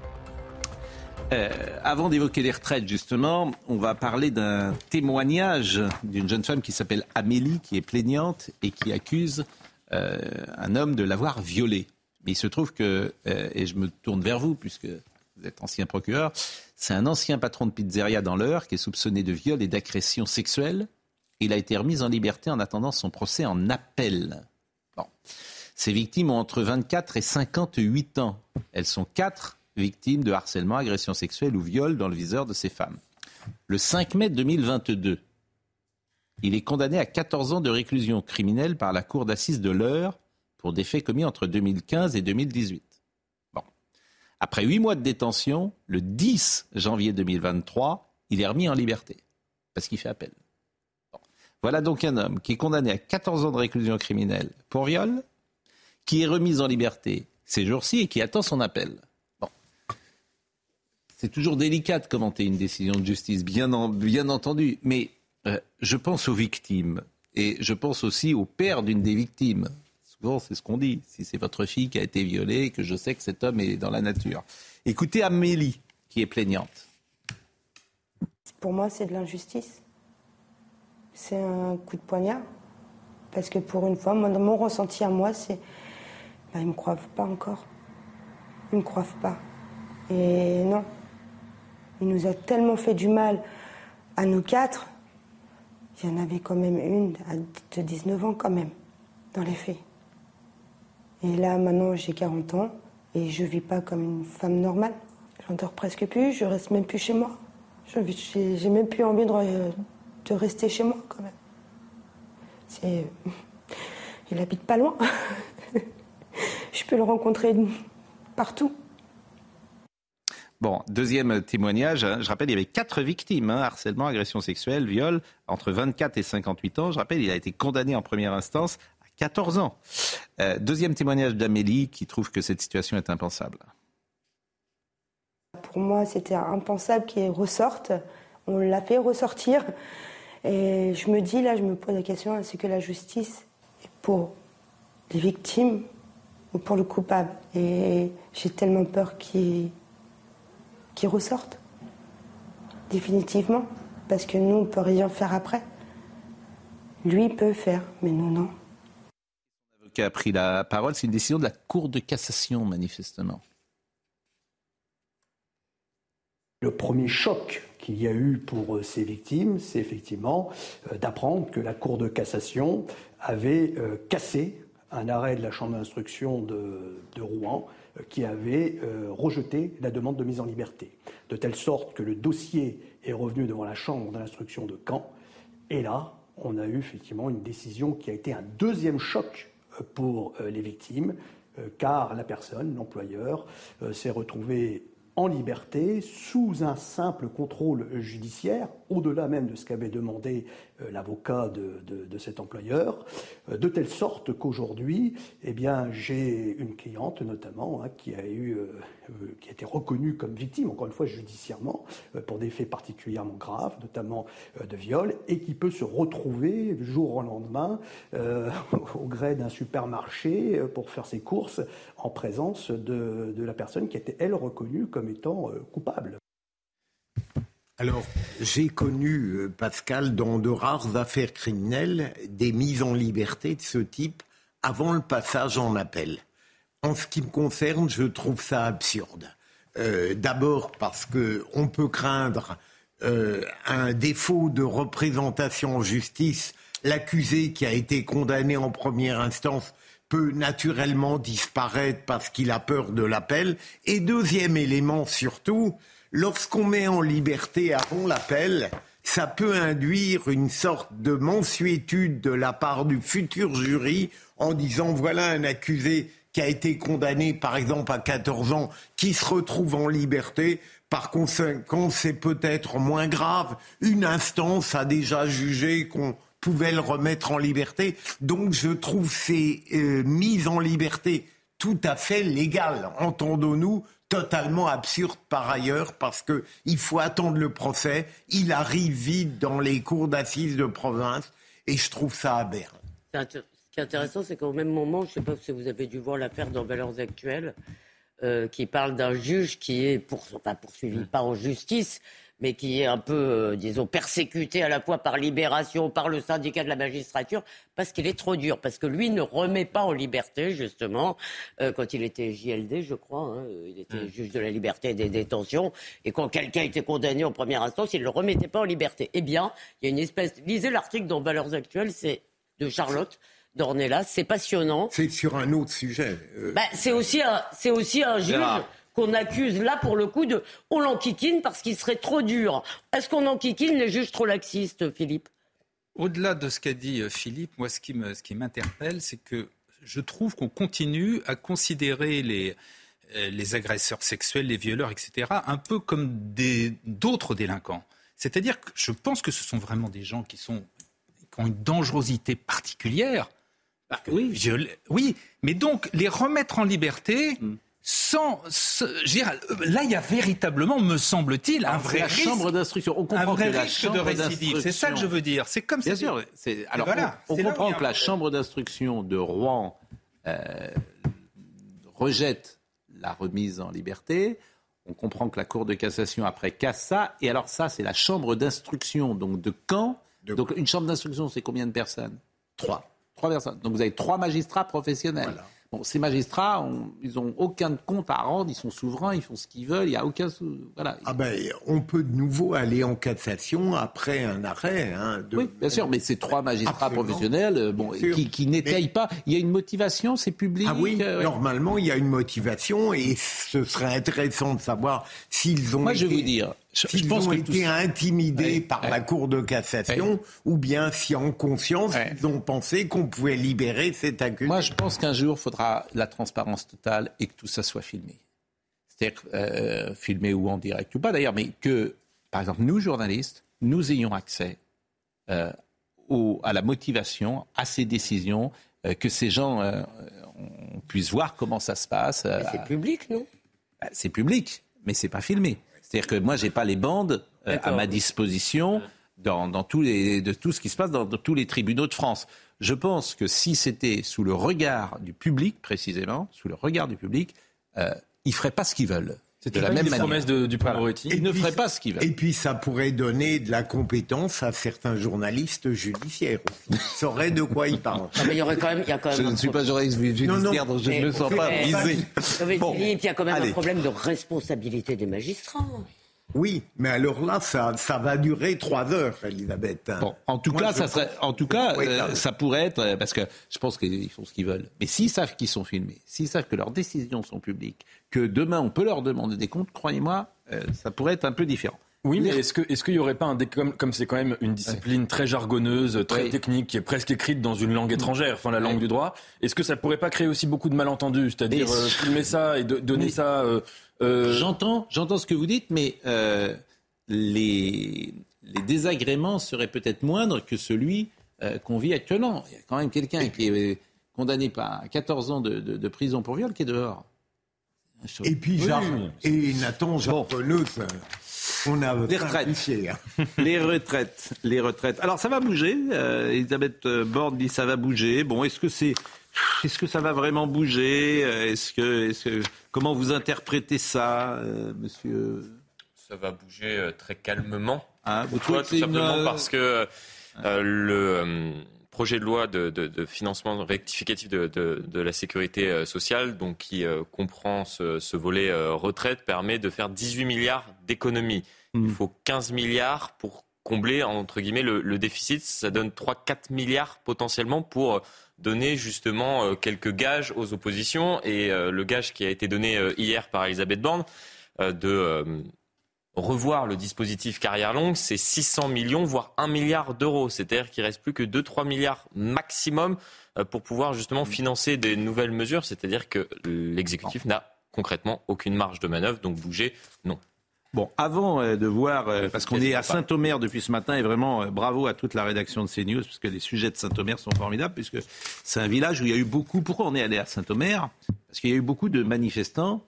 Euh, avant d'évoquer les retraites, justement, on va parler d'un témoignage d'une jeune femme qui s'appelle Amélie, qui est plaignante et qui accuse euh, un homme de l'avoir violée. Mais il se trouve que, euh, et je me tourne vers vous, puisque vous êtes ancien procureur, c'est un ancien patron de pizzeria dans l'heure qui est soupçonné de viol et d'agression sexuelle. Il a été remis en liberté en attendant son procès en appel. Bon. Ces victimes ont entre 24 et 58 ans. Elles sont quatre victime de harcèlement, agression sexuelle ou viol dans le viseur de ces femmes. Le 5 mai 2022, il est condamné à 14 ans de réclusion criminelle par la cour d'assises de l'Eure pour des faits commis entre 2015 et 2018. Bon. Après huit mois de détention, le 10 janvier 2023, il est remis en liberté parce qu'il fait appel. Voilà donc un homme qui est condamné à 14 ans de réclusion criminelle pour viol, qui est remis en liberté ces jours-ci et qui attend son appel c'est toujours délicat de commenter une décision de justice, bien, entendu, mais euh, je pense aux victimes et je pense aussi au père d'une des victimes. Souvent, c'est ce qu'on dit. Si c'est votre fille qui a été violée, que je sais que cet homme est dans la nature. Écoutez Amélie, qui est plaignante. Pour moi, c'est de l'injustice. C'est un coup de poignard. Parce que pour une fois, mon ressenti à moi, c'est. Ben, ils ne me croient pas encore. Ils ne me croient pas. Et non, il nous a tellement fait du mal à nous quatre. Il y en avait quand même une de 19 ans quand même, dans les faits. Et là, maintenant, j'ai 40 ans et je vis pas comme une femme normale. J'en dors presque plus, je reste même plus chez moi. J'ai même plus envie de, rester chez moi quand même. Il habite pas loin. je peux le rencontrer partout. Bon, deuxième témoignage. Hein. Je rappelle, il y avait quatre victimes hein, harcèlement, agression sexuelle, viol, entre 24 et 58 ans. Je rappelle, il a été condamné en première instance à 14 ans. Euh, deuxième témoignage d'Amélie qui trouve que cette situation est impensable. Pour moi, c'était impensable qu'il ressorte. On l'a fait ressortir. Et je me dis, là, je me pose la question est-ce que la justice est pour les victimes ou pour le coupable? Et j'ai tellement peur qu'il qui ressortent. définitivement, parce que nous, on peut rien faire après. Lui peut faire, mais nous, non. Qui a pris la parole, c'est une décision de la Cour de cassation, manifestement. Le premier choc qu'il y a eu pour euh, ces victimes, c'est effectivement euh, d'apprendre que la Cour de cassation avait euh, cassé un arrêt de la Chambre d'instruction de, Rouen qui avait rejeté la demande de mise en liberté. De telle sorte que le dossier est revenu devant la Chambre d'instruction de Caen. Et là, on a eu effectivement une décision qui a été un deuxième choc pour les victimes, car la personne, l'employeur, s'est retrouvé en liberté sous un simple contrôle judiciaire, au-delà même de ce qu'avait demandé euh, l'avocat de, cet employeur, euh, de telle sorte qu'aujourd'hui, eh bien, j'ai une cliente notamment hein, qui a eu, euh, qui a été reconnue comme victime, encore une fois judiciairement, pour des faits particulièrement graves, notamment de viol, et qui peut se retrouver jour au lendemain au gré d'un supermarché pour faire ses courses en présence de la personne qui était elle reconnue comme étant coupable. Alors, j'ai connu, euh, Pascal, dans de rares affaires criminelles, des mises en liberté de ce type avant le passage en appel. En ce qui me concerne, je trouve ça absurde. Euh, d'abord parce qu'on peut craindre euh, un défaut de représentation en justice. L'accusé qui a été condamné en première instance peut naturellement disparaître parce qu'il a peur de l'appel. Et deuxième élément surtout, lorsqu'on met en liberté avant l'appel, ça peut induire une sorte de mensuétude de la part du futur jury en disant voilà un accusé qui a été condamné par exemple à 14 ans qui se retrouve en liberté. Par conséquent, c'est peut-être moins grave. Une instance a déjà jugé qu'on pouvait le remettre en liberté. Donc je trouve ces euh, mises en liberté tout à fait légales, entendons-nous, totalement absurde par ailleurs parce qu'il faut attendre le procès. Il arrive vite dans les cours d'assises de province et je trouve ça aberrant. Ce qui est intéressant, c'est qu'au même moment, je ne sais pas si vous avez dû voir l'affaire dans Valeurs Actuelles, euh, qui parle d'un juge qui est pour, enfin, poursuivi mmh. pas en justice, mais qui est un peu, euh, disons, persécuté à la fois par Libération, par le syndicat de la magistrature, parce qu'il est trop dur, parce que lui ne remet pas en liberté, justement, euh, quand il était JLD, je crois, hein, il était mm. juge de la liberté et des détentions, et quand quelqu'un était condamné en première instance, il ne le remettait pas en liberté. Eh bien, il y a une espèce... Lisez l'article dans Valeurs Actuelles, c'est de Charlotte. Dornelas, c'est passionnant. C'est sur un autre sujet. Euh. Bah, c'est aussi un, c'est aussi un juge qu'on accuse là pour le coup de on l'enquiquine parce qu'il serait trop dur. Est-ce qu'on enquiquine les juges trop laxistes, Philippe? Au-delà de ce qu'a dit euh, Philippe, moi ce qui m'interpelle, c'est que je trouve qu'on continue à considérer les, euh, les agresseurs sexuels, les violeurs, etc., un peu comme d'autres délinquants. C'est-à-dire que je pense que ce sont vraiment des gens qui, sont, qui ont une dangerosité particulière. oui. oui, mais donc les remettre en liberté, hmm sans, là, il y a véritablement, me semble-t-il, un vrai chambre d'instruction. On comprend que la risque de récidive. C'est ça que je veux dire. C'est comme Bien sûr. Alors, on, comprend que la chambre d'instruction de Rouen euh, rejette la remise en liberté. On comprend que la Cour de cassation après casse ça. Et alors ça, c'est la chambre d'instruction donc de Caen. Donc une chambre d'instruction, c'est combien de personnes? Trois. Trois personnes. Donc vous avez trois magistrats professionnels. Voilà ces magistrats, ils n'ont aucun compte à rendre, ils sont souverains, ils font ce qu'ils veulent, il n'y a aucun... Voilà. Ah ben, on peut de nouveau aller en cassation après un arrêt. Hein, Oui, bien sûr, mais ces trois magistrats professionnels euh, bon, qui, qui n'étayent pas, il y a une motivation, c'est public Ah oui, euh, normalement, il y a une motivation et ce serait intéressant de savoir s'ils ont Moi, été... je vais vous dire, S'ils ont été intimidés par la Cour de cassation, ou bien si en conscience, ils ont pensé qu'on pouvait libérer cet accusé. Moi, je pense qu'un jour, il faudra la transparence totale et que tout ça soit filmé. C'est-à-dire euh, filmé ou en direct ou pas d'ailleurs, mais que, par exemple, nous, journalistes, nous ayons accès euh, à la motivation, à ces décisions, euh, que ces gens on puisse voir comment ça se passe. c'est public, non? bah, C'est public, mais c'est pas filmé. C'est-à-dire que moi, j'ai pas les bandes euh, à ma disposition dans, tous les, de tout ce qui se passe dans, tous les tribunaux de France. Je pense que si c'était sous le regard du public, précisément, sous le regard du public, euh, ils feraient pas ce qu'ils veulent. De la même promesse de, du voilà. Moretti. Il ne ferait pas ce qu'il veut. Et puis ça pourrait donner de la compétence à certains journalistes judiciaires. Ils sauraient de quoi ils parlent. Non, mais il y aurait quand même, il y a quand même je ne suis pas journaliste judiciaire, donc je ne me sens pas visé. Bon. Et puis il y a quand même Allez. un problème de responsabilité des magistrats. Oui, mais alors là, ça, ça va durer trois heures, Elisabeth. Bon, en tout Moi, cas, ça serait, en tout cas, euh, ça pourrait être euh, parce que je pense qu'ils font ce qu'ils veulent. Mais s'ils savent qu'ils sont filmés, s'ils savent que leurs décisions sont publiques, que demain on peut leur demander des comptes, croyez-moi, euh, ça pourrait être un peu différent. Oui, mais est-ce que est-ce qu'il y aurait pas un comme comme c'est quand même une discipline ouais. très jargonneuse, très technique, qui est presque écrite dans une langue étrangère, enfin la langue ouais. du droit, est-ce que ça pourrait pas créer aussi beaucoup de malentendus, c'est-à-dire euh, filmer ça et de, donner mais... ça euh, euh... J'entends, j'entends ce que vous dites, mais euh, les les désagréments seraient peut-être moindres que celui euh, qu'on vit actuellement. Il y a quand même quelqu'un qui est condamné par 14 ans de, de, de prison pour viol qui est dehors. Et puis, oui. et Nathan, bon. on a les retraites. les retraites. Les retraites. Alors, ça va bouger. Euh, Elisabeth Borne dit ça va bouger. Bon, est-ce que c'est. Est-ce que ça va vraiment bouger? Est-ce que, est que, comment vous interprétez ça, euh, monsieur? Ça va bouger euh, très calmement. Ah, vous Pourquoi Tout simplement une... parce que euh, le projet de loi de, de, de financement rectificatif de, de, la sécurité euh, sociale, donc qui euh, comprend ce, ce volet euh, retraite, permet de faire 18 milliards d'économies. Mmh. Il faut 15 milliards pour combler entre guillemets le, le déficit. Ça donne 3-4 milliards potentiellement pour donner justement quelques gages aux oppositions. Et le gage qui a été donné hier par Elisabeth Borne de revoir le dispositif carrière longue, c'est 600 millions, voire 1 milliard d'euros. C'est-à-dire qu'il reste plus que 2-3 milliards maximum euh, pour pouvoir justement financer des nouvelles mesures. C'est-à-dire que l'exécutif n'a concrètement aucune marge de manœuvre, donc bouger, non. Bon, avant euh, de voir, euh, parce qu'on est à Saint-Omer depuis ce matin, et vraiment bravo à toute la rédaction de CNews, parce que les sujets de Saint-Omer sont formidables, puisque c'est un village où il y a eu beaucoup. Pourquoi on est allé à Saint-Omer? Parce qu'il y a eu beaucoup de manifestants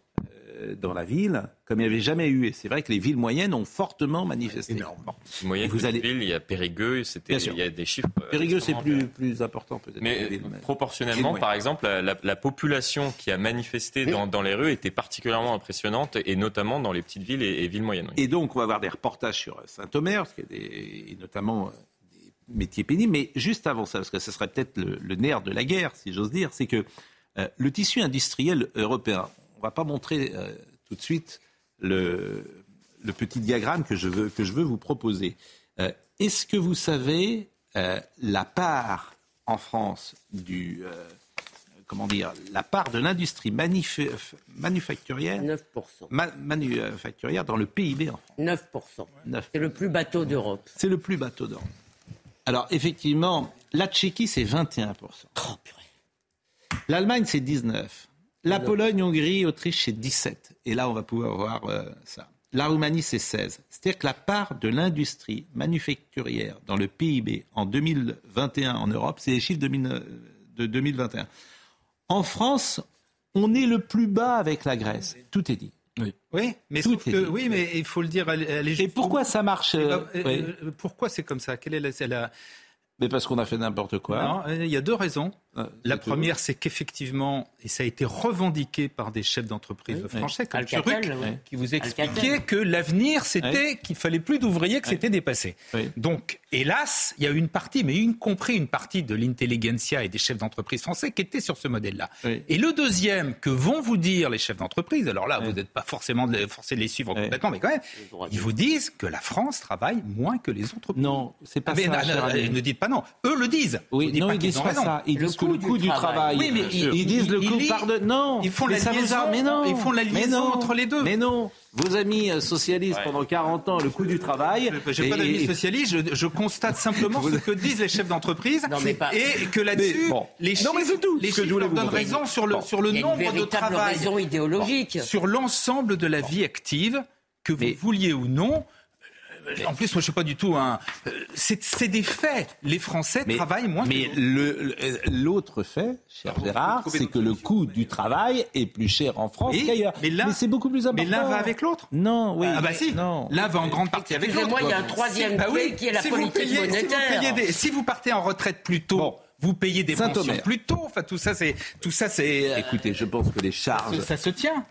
dans la ville, comme il n'y avait jamais eu. Et c'est vrai que les villes moyennes ont fortement manifesté. Énormément. Moyenne, vous allez... ville, il y a Périgueux, c'était, il y a des chiffres. Périgueux, c'est plus, plus important peut-être. Mais proportionnellement, par exemple, la, la, population qui a manifesté dans, dans, les rues était particulièrement impressionnante, et notamment dans les petites villes et, et villes moyennes. Et donc, on va avoir des reportages sur Saint-Omer, et notamment des métiers pénibles. Mais juste avant ça, parce que ce serait peut-être le, le nerf de la guerre, si j'ose dire, c'est que euh, le tissu industriel européen, on ne va pas montrer euh, tout de suite le, le, petit diagramme que je veux, que je veux vous proposer. Euh, Est-ce que vous savez euh, la part en France du comment dire, la part de l'industrie manuf manufacturière? 9%. Ma manufacturière dans le PIB en France 9%. 9%. C'est le plus bateau d'Europe. C'est le plus bateau d'Europe. Alors, effectivement, la Tchéquie, c'est 21%. Oh, L'Allemagne, c'est 19%. La Pologne, Hongrie, Autriche, c'est 17. Et là, on va pouvoir voir euh, ça. La Roumanie, c'est 16. C'est-à-dire que la part de l'industrie manufacturière dans le PIB en 2021 en Europe, c'est les chiffres de 2021. En France, on est le plus bas avec la Grèce. Tout est dit. Oui, oui mais, que, oui, mais il faut le dire. Et pourquoi ça marche euh, euh, oui. Pourquoi c'est comme ça? Quelle est la, la... Mais parce qu'on a fait n'importe quoi. Non, il y a deux raisons. Ah, la première, c'est qu'effectivement, et ça a été revendiqué par des chefs d'entreprise oui, français comme Turuk, oui. qui vous expliquaient que l'avenir, c'était qu'il fallait plus d'ouvriers, que c'était dépassé. Donc, hélas, il y a une partie, mais y compris une partie de l'intelligentsia et des chefs d'entreprise français qui étaient sur ce modèle-là. Et le deuxième que vont vous dire les chefs d'entreprise, alors là, vous n'êtes pas forcément forcé de les suivre complètement, mais quand même, ils vous disent que la France travaille moins que les entreprises. Non, c'est pas ah, ça. Non, non, ne dites pas non. Eux le disent. Oui, non, ils disent pas ça. Ils disent le coût du travail. Oui, mais ils, ils disent le coût pardon. Non, ils font la liaison. Mais non, ils font la liaison entre les deux. Mais non. Vos amis socialistes ouais. pendant 40 ans, le coût du travail. Je n'ai pas d'amis socialistes, je, je, constate simplement ce que disent les chefs d'entreprise et que là-dessus, bon. les chiffres, non, mais tout, les chiffres leur donnent raison sur le, bon. sur le nombre de travail. raison idéologique. Sur l'ensemble de la vie active, que vous mais, vouliez ou non. En plus, moi, je ne suis pas du tout un. C'est des faits. Les Français mais, travaillent moins. Mais l'autre fait, cher Gérard, c'est que le coût du travail est plus cher en France qu'ailleurs. Mais, mais c'est beaucoup plus important. Mais l'un va avec l'autre Non, oui. Ah bah si. L'un va en grande partie avec l'autre. Moi, il y a un troisième bah oui, qui est la si politique payez, monétaire. Si vous, des, si vous partez en retraite plus tôt. Bon vous payez des pensions plus tôt. Enfin, tout ça, c'est tout ça, c'est. Écoutez, je pense que les charges. Ça se tient.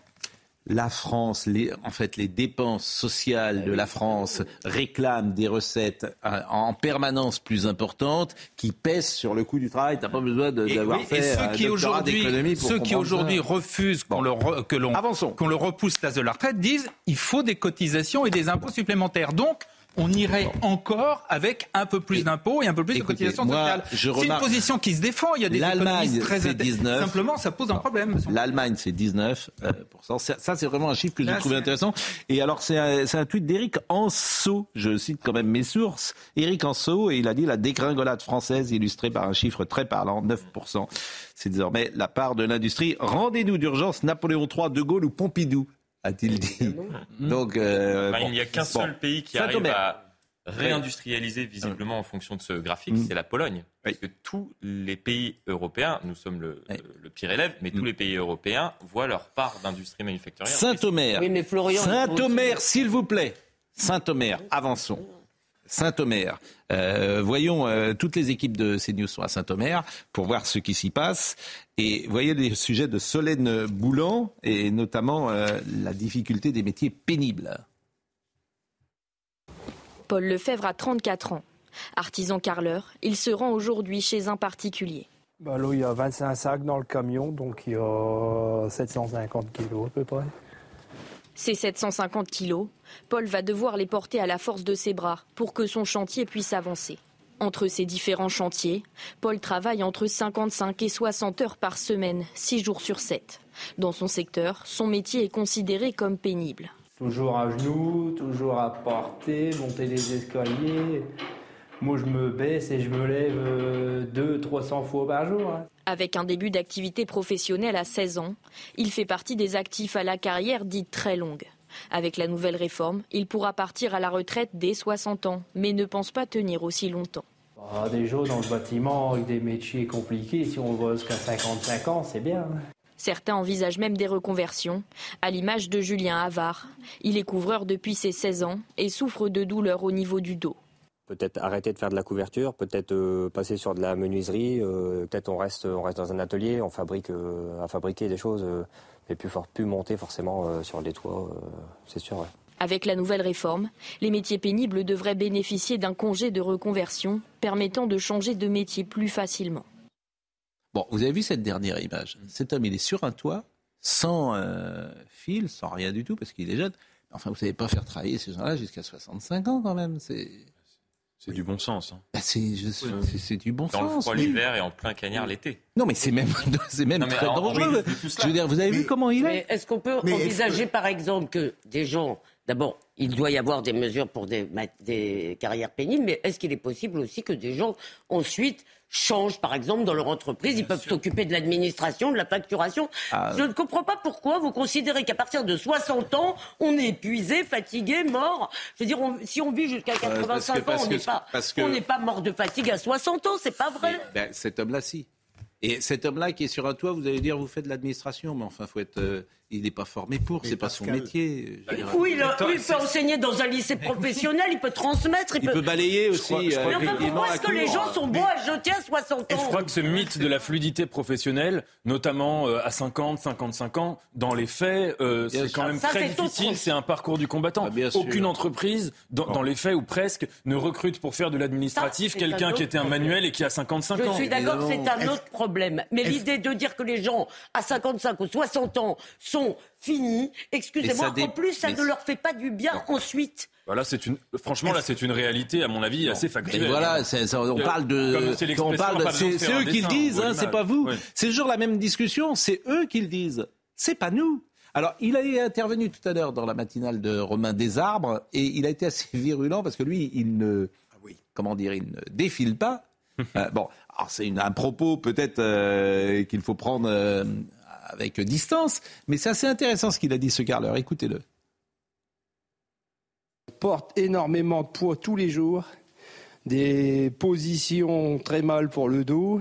La France, les, en fait, les dépenses sociales de la France réclament des recettes euh, en permanence plus importantes qui pèsent sur le coût du travail. T'as pas besoin d'avoir fait et ceux qui aujourd'hui, ceux qui aujourd'hui refusent qu'on le, que l'on, qu'on le repousse l'âge de la retraite disent il faut des cotisations et des impôts supplémentaires. Donc, on irait encore avec un peu plus d'impôts et un peu plus de cotisations sociales. C'est une position qui se défend. Il y a des L'Allemagne, très 19. Simplement, ça pose un problème. L'Allemagne, c'est 19 euh, Ça, c'est vraiment un chiffre que j'ai trouvé intéressant. Et alors, c'est un, un, tweet d'Éric Anso. Je cite quand même mes sources. Éric Anso, et il a dit la dégringolade française illustrée par un chiffre très parlant, 9%. C'est désormais la part de l'industrie. Rendez-nous d'urgence Napoléon III, De Gaulle ou Pompidou? A-t-il dit. Donc, euh, il n'y a qu'un seul pays qui arrive à réindustrialiser visiblement en fonction de ce graphique, mm. c'est la Pologne. Parce que tous les pays européens, nous sommes le, pire élève, mais tous mm. les pays européens voient leur part d'industrie manufacturière. Saint-Omer. Saint-Omer, s'il vous plaît. Saint-Omer, avançons. Saint-Omer. Euh, voyons, euh, toutes les équipes de CNews sont à Saint-Omer pour voir ce qui s'y passe. Et voyez les sujets de Solène Boulan et notamment euh, la difficulté des métiers pénibles. Paul Lefebvre a 34 ans. Artisan carleur, il se rend aujourd'hui chez un particulier. Bah là, il y a 25 sacs dans le camion, donc il y a 750 kilos à peu près. Ces 750 kilos, Paul va devoir les porter à la force de ses bras pour que son chantier puisse avancer. Entre ces différents chantiers, Paul travaille entre 55 et 60 heures par semaine, 6 jours sur 7. Dans son secteur, son métier est considéré comme pénible. Toujours à genoux, toujours à porter, monter les escaliers. Moi, je me baisse et je me lève 200-300 fois par jour. Hein. Avec un début d'activité professionnelle à 16 ans, il fait partie des actifs à la carrière dite très longue. Avec la nouvelle réforme, il pourra partir à la retraite dès 60 ans, mais ne pense pas tenir aussi longtemps. Ah, déjà dans le bâtiment, avec des métiers compliqués, si on va jusqu'à 55 ans, c'est bien. Certains envisagent même des reconversions, à l'image de Julien Havard. Il est couvreur depuis ses 16 ans et souffre de douleurs au niveau du dos. Peut-être arrêter de faire de la couverture, peut-être euh, passer sur de la menuiserie, euh, peut-être on reste, on reste dans un atelier, on fabrique euh, à fabriquer des choses, mais plus, plus monter forcément sur les toits, c'est sûr. Avec la nouvelle réforme, les métiers pénibles devraient bénéficier d'un congé de reconversion permettant de changer de métier plus facilement. Bon, vous avez vu cette dernière image. Cet homme, il est sur un toit, sans fil, sans rien du tout, parce qu'il est jeune. Enfin, vous ne savez pas faire travailler ces gens-là jusqu'à 65 ans quand même. C'est c'est du bon sens. Hein. Bah, c'est, du bon sens. Dans le froid l'hiver et en plein cagnard l'été. Non, mais c'est même, c'est même très dangereux. Je veux dire, vous avez vu comment il est Est-ce qu'on peut envisager, par exemple, que des gens, d'abord, il doit y avoir des mesures pour des, des carrières pénibles, mais est-ce qu'il est possible aussi que des gens ensuite changent, par exemple, dans leur entreprise. Ils peuvent s'occuper de l'administration, de la facturation? Ah. Je ne comprends pas pourquoi vous considérez qu'à partir de 60 ans, on est épuisé, fatigué, mort. Je veux dire, si on vit jusqu'à 85 ans, on n'est pas, pas mort de fatigue à 60 ans, c'est pas vrai. Ben, cet homme-là, si. Et cet homme-là qui est sur un toit, vous allez dire, vous faites de l'administration, mais enfin, faut être, euh, il n'est pas formé pour, c'est pas son métier. Oui, il, peut enseigner dans un lycée professionnel, il peut transmettre, il, peut... balayer aussi. Euh, pourquoi est-ce que les gens sont bons à jeter à 60 ans Je crois que ce mythe de la fluidité professionnelle, notamment euh, à 50, 55 ans, dans les faits, c'est quand même très difficile. C'est un parcours du combattant. Ah, Aucune entreprise, dans, les faits ou presque, ne recrute pour faire de l'administratif quelqu'un qui était un manuel et qui a 55 ans. Je suis d'accord, c'est un autre problème. Mais l'idée de dire que les gens à 55 ou 60 ans sont finis, excusez-moi, en plus, ça ne leur fait pas du bien ensuite. Voilà, c'est une. Franchement, là, c'est une réalité, à mon avis, assez factuelle. voilà, on parle de. C'est eux qui le disent, hein, c'est pas vous. C'est toujours la même discussion. C'est eux qui le disent. C'est pas nous. Alors, il a intervenu tout à l'heure dans la matinale de Romain Desarbres et il a été assez virulent parce que lui, il ne, ah comment dire, il ne défile pas. Euh, bon, alors c'est un propos peut-être euh, qu'il faut prendre euh, avec distance, mais c'est assez intéressant ce qu'il a dit ce carleur. Écoutez-le. Porte énormément de poids tous les jours, des positions très mal pour le dos,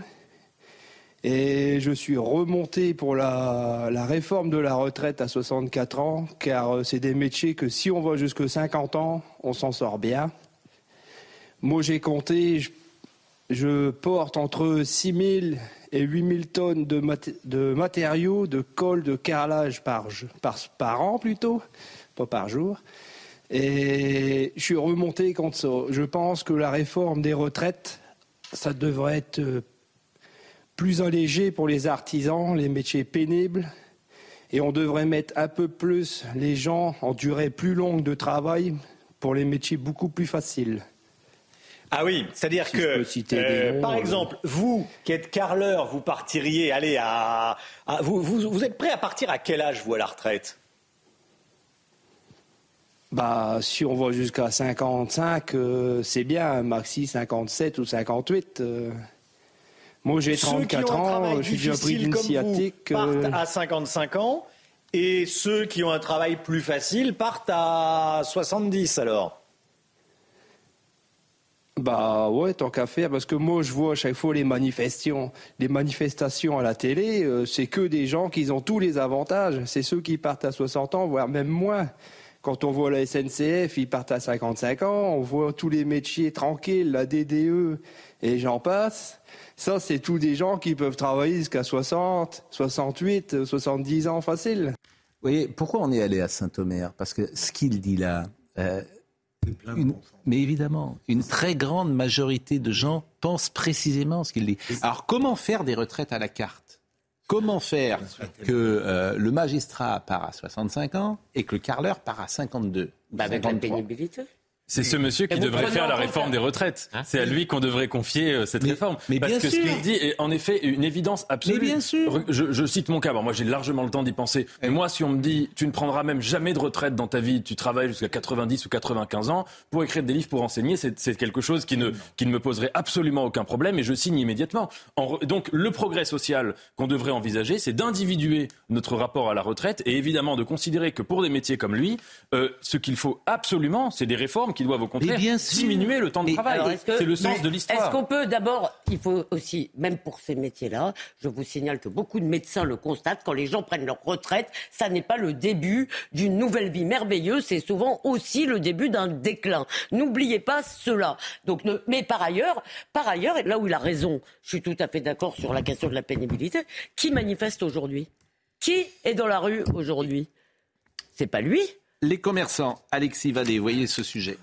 et je suis remonté pour la, la, réforme de la retraite à 64 ans, car c'est des métiers que si on va jusque 50 ans, on s'en sort bien. Moi j'ai compté, je porte entre 6 000 et 8 000 tonnes de, matériaux, de colle, de carrelage par an plutôt, pas par jour. Et je suis remonté contre ça. Je pense que la réforme des retraites, ça devrait être euh, plus allégé pour les artisans, les métiers pénibles. Et on devrait mettre un peu plus les gens en durée plus longue de travail pour les métiers beaucoup plus faciles. Ah oui, c'est-à-dire que, euh, par euh, exemple, vous qui êtes carleur, vous partiriez, allez, à, vous, vous, êtes prêt à partir à quel âge, vous, à la retraite? Bah, si on va jusqu'à 55, euh, c'est bien, maxi 57 ou 58. Moi, j'ai 34 ans, je suis déjà pris d'une sciatique. partent à 55 ans, et ceux qui ont un travail plus facile partent à 70 alors bah ouais, tant qu'à faire, parce que moi je vois à chaque fois les manifestations, les manifestations à la télé, euh, c'est que des gens qui ont tous les avantages. C'est ceux qui partent à 60 ans, voire même moins. Quand on voit la SNCF, ils partent à 55 ans, on voit tous les métiers tranquilles, la DDE et j'en passe. Ça, c'est tous des gens qui peuvent travailler jusqu'à 60, 68, 70 ans facile. Vous voyez, pourquoi on est allé à Saint-Omer? Parce que ce qu'il dit là, euh, mais évidemment, une très grande majorité de gens pensent précisément ce qu'il dit. Alors comment faire des retraites à la carte? Comment faire que euh, le magistrat part à 65 ans et que le carleur part à 52 bah Avec la pénibilité c'est ce monsieur qui devrait faire la réforme des retraites. Hein c'est à lui qu'on devrait confier euh, cette réforme. Mais Parce que ce qu'il dit est en effet une évidence absolue. Mais bien sûr. Je, je cite mon cas. moi, j'ai largement le temps d'y penser. Mais moi, si on me dit, tu ne prendras même jamais de retraite dans ta vie, tu travailles jusqu'à 90 ou 95 ans, pour écrire des livres, pour enseigner, c'est quelque chose qui ne, qui ne me poserait absolument aucun problème et je signe immédiatement. En, donc, le progrès social qu'on devrait envisager, c'est d'individuer notre rapport à la retraite et évidemment de considérer que pour des métiers comme lui, euh, ce qu'il faut absolument, c'est des réformes qui doivent au contraire diminuer le temps de travail. C'est le sens de l'histoire. Est-ce qu'on peut d'abord, il faut aussi, même pour ces métiers-là, je vous signale que beaucoup de médecins le constatent, quand les gens prennent leur retraite, ça n'est pas le début d'une nouvelle vie merveilleuse, c'est souvent aussi le début d'un déclin. N'oubliez pas cela. Donc, mais par ailleurs, par ailleurs, là où il a raison, je suis tout à fait d'accord sur la question de la pénibilité, qui manifeste aujourd'hui? Qui est dans la rue aujourd'hui? C'est pas lui. Les commerçants, Alexis Vallée, voyez ce sujet.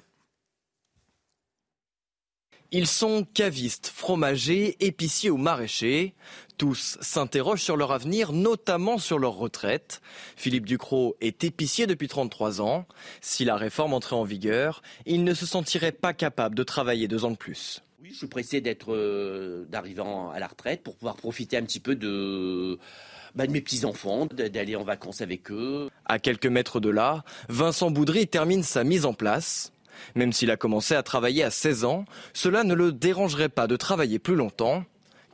Ils sont cavistes, fromagers, épiciers ou maraîchers. Tous s'interrogent sur leur avenir, notamment sur leur retraite. Philippe Ducrot est épicier depuis 33 ans. Si la réforme entrait en vigueur, il ne se sentirait pas capable de travailler deux ans de plus. Oui, je suis pressé d'être, euh, d'arriver à la retraite pour pouvoir profiter un petit peu de, bah, de mes petits-enfants, d'aller en vacances avec eux. À quelques mètres de là, Vincent Boudry termine sa mise en place. Même s'il a commencé à travailler à 16 ans, cela ne le dérangerait pas de travailler plus longtemps,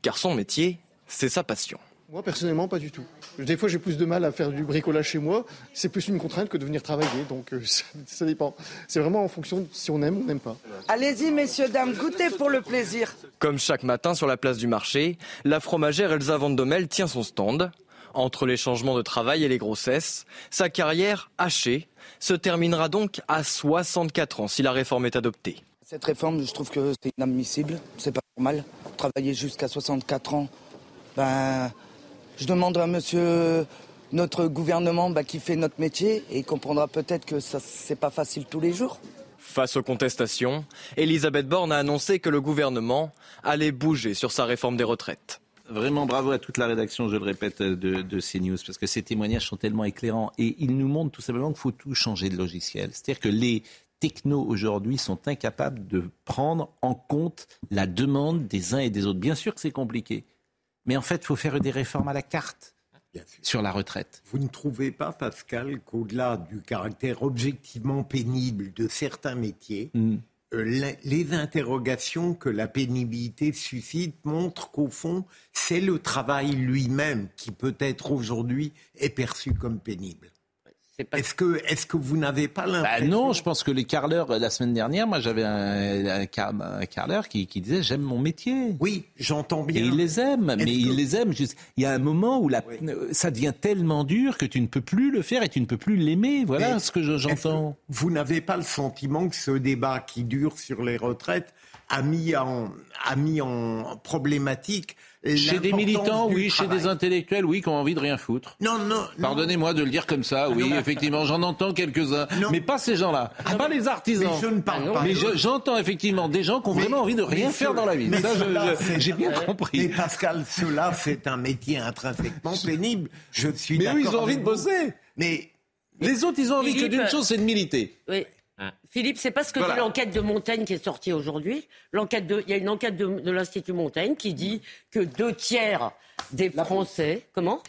car son métier, c'est sa passion. Moi, personnellement, pas du tout. Des fois, j'ai plus de mal à faire du bricolage chez moi. C'est plus une contrainte que de venir travailler, donc euh, ça, dépend. C'est vraiment en fonction de si on aime ou on n'aime pas. Allez-y, messieurs, dames, goûtez pour le plaisir. Comme chaque matin sur la place du marché, la fromagère Elsa Vandomel tient son stand. Entre les changements de travail et les grossesses, sa carrière hachée se terminera donc à 64 ans si la réforme est adoptée. Cette réforme, je trouve que c'est inadmissible, c'est pas normal. Travailler jusqu'à 64 ans, ben, je demande à monsieur notre gouvernement ben, qui fait notre métier et il comprendra peut-être que ça c'est pas facile tous les jours. Face aux contestations, Elisabeth Borne a annoncé que le gouvernement allait bouger sur sa réforme des retraites. Vraiment bravo à toute la rédaction, je le répète, de, de CNews, parce que ces témoignages sont tellement éclairants et ils nous montrent tout simplement qu'il faut tout changer de logiciel. C'est-à-dire que les technos aujourd'hui sont incapables de prendre en compte la demande des uns et des autres. Bien sûr que c'est compliqué, mais en fait, il faut faire des réformes à la carte sur la retraite. Vous ne trouvez pas, Pascal, qu'au-delà du caractère objectivement pénible de certains métiers, hmm. Euh, les interrogations que la pénibilité suscite montrent qu'au fond, c'est le travail lui-même qui peut-être aujourd'hui est perçu comme pénible. Est-ce que, est que vous n'avez pas bah l'impression Non, je pense que les carleurs, la semaine dernière, moi j'avais un, un, carleur qui, disait j'aime mon métier. Oui, j'entends bien. Et il les aime, mais il les aime. Juste... Il y a un moment où la... ça devient tellement dur que tu ne peux plus le faire et tu ne peux plus l'aimer. Voilà ce que j'entends. vous n'avez pas le sentiment que ce débat qui dure sur les retraites a mis en, a mis en problématique chez des militants, oui, chez des intellectuels, oui, qui ont envie de rien foutre. Non, non. Pardonnez-moi de le dire comme ça, oui, effectivement, j'en entends quelques-uns, mais pas ces gens-là, ah, pas les artisans. Mais je ne parle pas. Mais j'entends effectivement des gens qui ont vraiment envie de rien faire dans la vie. Ça, j'ai bien compris. Mais Pascal, cela, c'est un métier intrinsèquement pénible. Je suis Mais eux, ils ont envie de bosser. Mais les autres, ils ont envie que d'une chose, c'est de militer. Oui. Philippe, c'est pas ce que dit l'enquête de Montaigne qui est sortie aujourd'hui. L'enquête de, il y a une enquête de, l'Institut Montaigne qui dit que deux tiers des Français, comment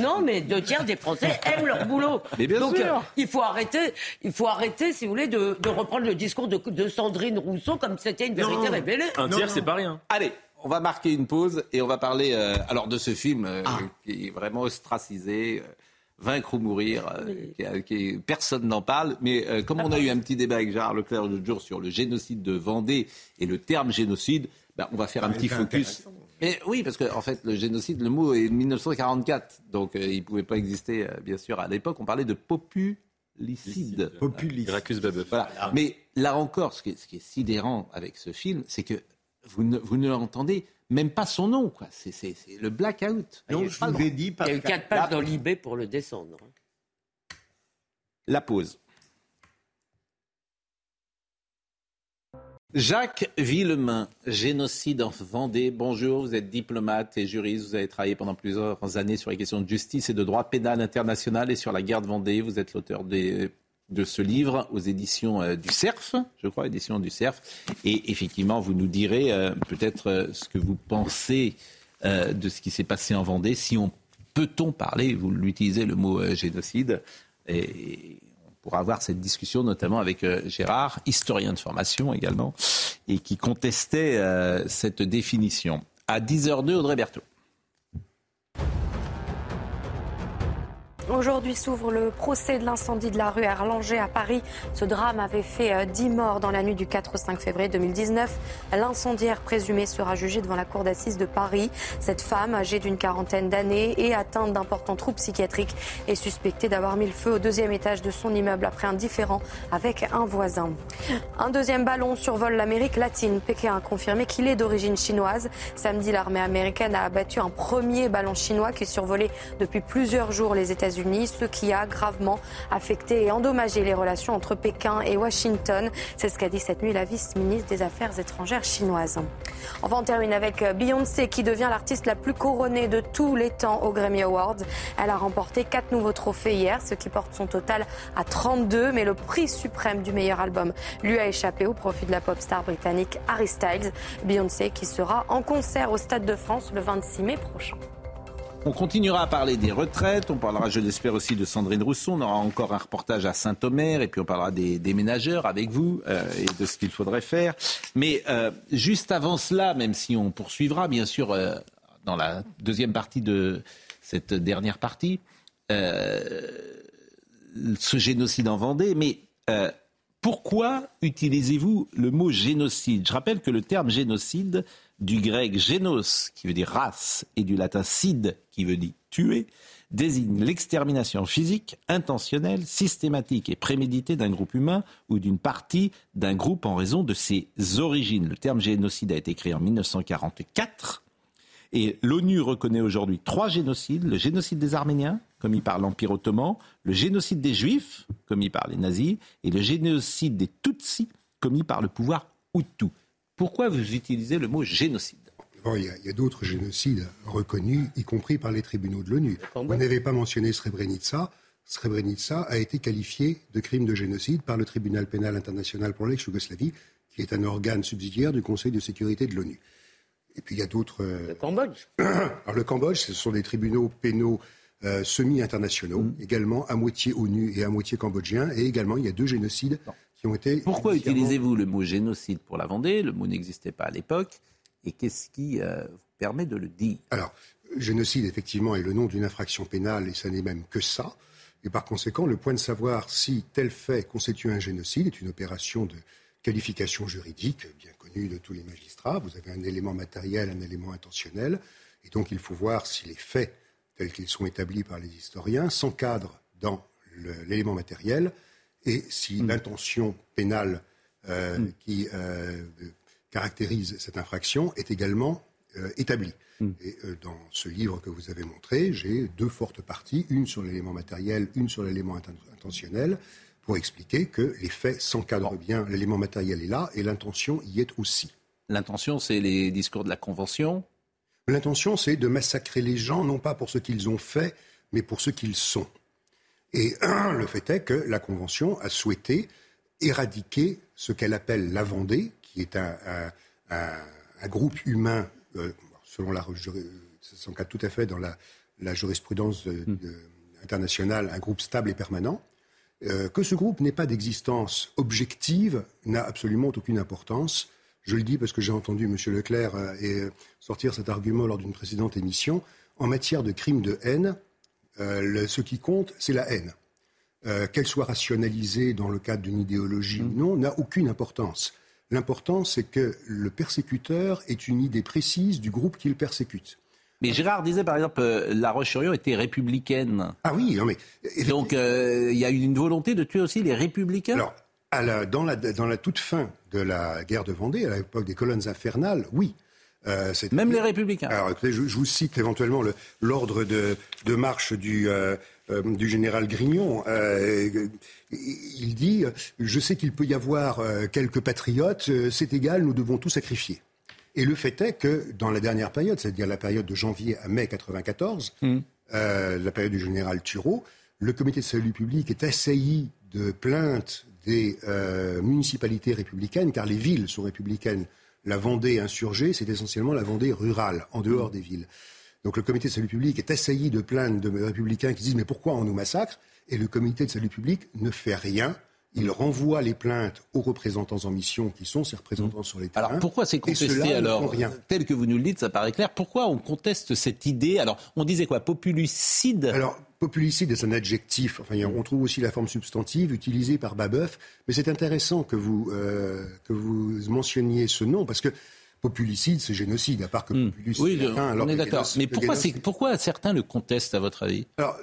non, mais deux tiers des Français aiment leur boulot. Mais bien Donc, sûr. Euh, il faut arrêter, il faut arrêter, si vous voulez, de, reprendre le discours de, Sandrine Rousseau comme c'était une vérité révélée. Un tiers, c'est pas rien. Allez, on va marquer une pause et on va parler euh, alors de ce film euh, ah. qui est vraiment ostracisé. Vaincre ou mourir, euh, qui, personne n'en parle. Mais euh, comme on a eu un petit débat avec Gérard Leclerc le jour sur le génocide de Vendée et le terme génocide, ben, on va faire un petit focus. Mais oui, parce que en fait, le génocide, le mot est de 1944, donc euh, il ne pouvait pas exister, bien sûr, à l'époque. On parlait de populicide. Populicide. Voilà. Mais là encore, ce qui, est, ce qui est sidérant avec ce film, c'est que vous ne, vous ne l'entendez même pas son nom, quoi. C'est le blackout. Donc, je vous ai dit, Il y a eu quatre pages dans l'IB pour le descendre. La pause. Jacques Villemain, génocide en Vendée. Bonjour, vous êtes diplomate et juriste. Vous avez travaillé pendant plusieurs années sur les questions de justice et de droit pénal international et sur la guerre de Vendée. Vous êtes l'auteur des de ce livre aux éditions euh, du CERF, je crois, éditions du CERF. Et effectivement, vous nous direz euh, peut-être euh, ce que vous pensez de ce qui s'est passé en Vendée. Si on peut-on parler, vous l'utilisez le mot génocide, et on pourra avoir cette discussion notamment avec Gérard, historien de formation également, et qui contestait cette définition. À 10h02, Audrey Berthaud. Aujourd'hui s'ouvre le procès de l'incendie de la rue Erlanger à Paris. Ce drame avait fait 10 euh, morts dans la nuit du 4 au 5 février 2019. L'incendiaire présumé sera jugé devant la cour d'assises de Paris. Cette femme, âgée d'une quarantaine d'années et atteinte d'importants troubles psychiatriques, est suspectée d'avoir mis le feu au deuxième étage de son immeuble après un différend avec un voisin. Un deuxième ballon survole l'Amérique latine. Pékin a confirmé qu'il est d'origine chinoise. Samedi, l'armée américaine a abattu un premier ballon chinois qui survolait depuis plusieurs jours les États-Unis ce qui a gravement affecté et endommagé les relations entre Pékin et Washington. C'est ce qu'a dit cette nuit la vice-ministre des Affaires étrangères chinoise. Enfin, on termine avec Beyoncé qui devient l'artiste la plus couronnée de tous les temps aux Grammy Awards. Elle a remporté quatre nouveaux trophées hier, ce qui porte son total à 32, mais le prix suprême du meilleur album lui a échappé au profit de la pop star britannique Harry Styles. Beyoncé qui sera en concert au Stade de France le 26 mai prochain. On continuera à parler des retraites, on parlera, je l'espère, aussi de Sandrine Rousseau, on aura encore un reportage à Saint-Omer, et puis on parlera des déménageurs avec vous euh, et de ce qu'il faudrait faire. Mais euh, juste avant cela, même si on poursuivra, bien sûr, euh, dans la deuxième partie de cette dernière partie, ce génocide en Vendée, mais pourquoi utilisez-vous le mot génocide? Je rappelle que le terme génocide du grec génos, qui veut dire race, et du latin cide, qui veut dire tuer, désigne l'extermination physique, intentionnelle, systématique et préméditée d'un groupe humain ou d'une partie d'un groupe en raison de ses origines. Le terme génocide a été créé en 1944 et l'ONU reconnaît aujourd'hui trois génocides. Le génocide des Arméniens, commis par l'Empire ottoman, le génocide des Juifs, commis par les nazis, et le génocide des Tutsis, commis par le pouvoir Hutu. Pourquoi vous utilisez le mot génocide il y a, d'autres génocides reconnus, y compris par les tribunaux de l'ONU. Vous n'avez pas mentionné Srebrenica. Srebrenica a été qualifié de crime de génocide par le tribunal pénal international pour l'ex-Yougoslavie, qui est un organe subsidiaire du Conseil de sécurité de l'ONU. Et puis il y a d'autres. Euh, le Cambodge. Alors le Cambodge, ce sont des tribunaux pénaux euh, semi-internationaux, mm. également à moitié ONU et à moitié cambodgiens. Et également, il y a deux génocides pourquoi utilisez-vous le mot génocide pour la Vendée? Le mot n'existait pas à l'époque. Et qu'est-ce qui euh, vous permet de le dire? Alors, génocide, effectivement, est le nom d'une infraction pénale, et ça n'est même que ça. Et par conséquent, le point de savoir si tel fait constitue un génocide est une opération de qualification juridique bien connue de tous les magistrats. Vous avez un élément matériel, un élément intentionnel. Et donc, il faut voir si les faits tels qu'ils sont établis par les historiens s'encadrent dans l'élément matériel et si mm. l'intention pénale euh, mm. qui euh, caractérise cette infraction est également euh, établie. Mm. Et dans ce livre que vous avez montré, j'ai deux fortes parties, une sur l'élément matériel, une sur l'élément intentionnel, pour expliquer que les faits s'encadrent bien, l'élément matériel est là et l'intention y est aussi. L'intention, c'est les discours de la Convention L'intention, c'est de massacrer les gens, non pas pour ce qu'ils ont fait, mais pour ce qu'ils sont. Et le fait est que la Convention a souhaité éradiquer ce qu'elle appelle la Vendée, qui est un, groupe humain, euh, selon la ça tout à fait dans la, jurisprudence hmm. internationale, un groupe stable et permanent. Euh, que ce groupe n'ait pas d'existence objective n'a absolument aucune importance. Je le dis parce que j'ai entendu M. Leclerc euh, sortir cet argument lors d'une précédente émission. En matière de crimes de haine, euh, ce qui compte, c'est la haine. Qu'elle soit rationalisée dans le cadre d'une idéologie ou non, n'a aucune importance. L'important, c'est que le persécuteur ait une idée précise du groupe qu'il persécute. Mais Gérard disait par exemple, euh, la Roche-sur-Yon était républicaine. Ah oui, non mais. Donc euh, il y a eu une volonté de tuer aussi les républicains? Alors, à la, dans, la, dans la toute fin de la guerre de Vendée, à l'époque des colonnes infernales, oui. Euh, Même les républicains. Alors écoutez, je, vous cite éventuellement l'ordre de, de, marche du, du général Grignon. il dit Je sais qu'il peut y avoir quelques patriotes, c'est égal, nous devons tout sacrifier. Et le fait est que dans la dernière période, c'est-à-dire la période de janvier à mai 1994, hmm. euh, la période du général Thureau, le comité de salut public est assailli de plaintes des euh, municipalités républicaines, car les villes sont républicaines. La Vendée insurgée, c'est essentiellement la Vendée rurale, en dehors des villes. Donc le comité de salut public est assailli de plaintes de républicains qui disent mais pourquoi on nous massacre? Et le comité de salut public ne fait rien il renvoie les plaintes aux représentants en mission qui sont ces représentants sur les terrains. Alors pourquoi c'est contesté alors Tel que vous nous le dites, ça paraît clair. Pourquoi on conteste cette idée Alors on disait quoi Populicide Alors populicide est un adjectif. Enfin, on trouve aussi la forme substantive utilisée par Babeuf. Mais c'est intéressant que vous, euh, que vous mentionniez ce nom parce que populicide, c'est génocide, à part que hmm. Oui, on est d'accord. Mais pourquoi, pourquoi certains le contestent, à votre avis? Alors,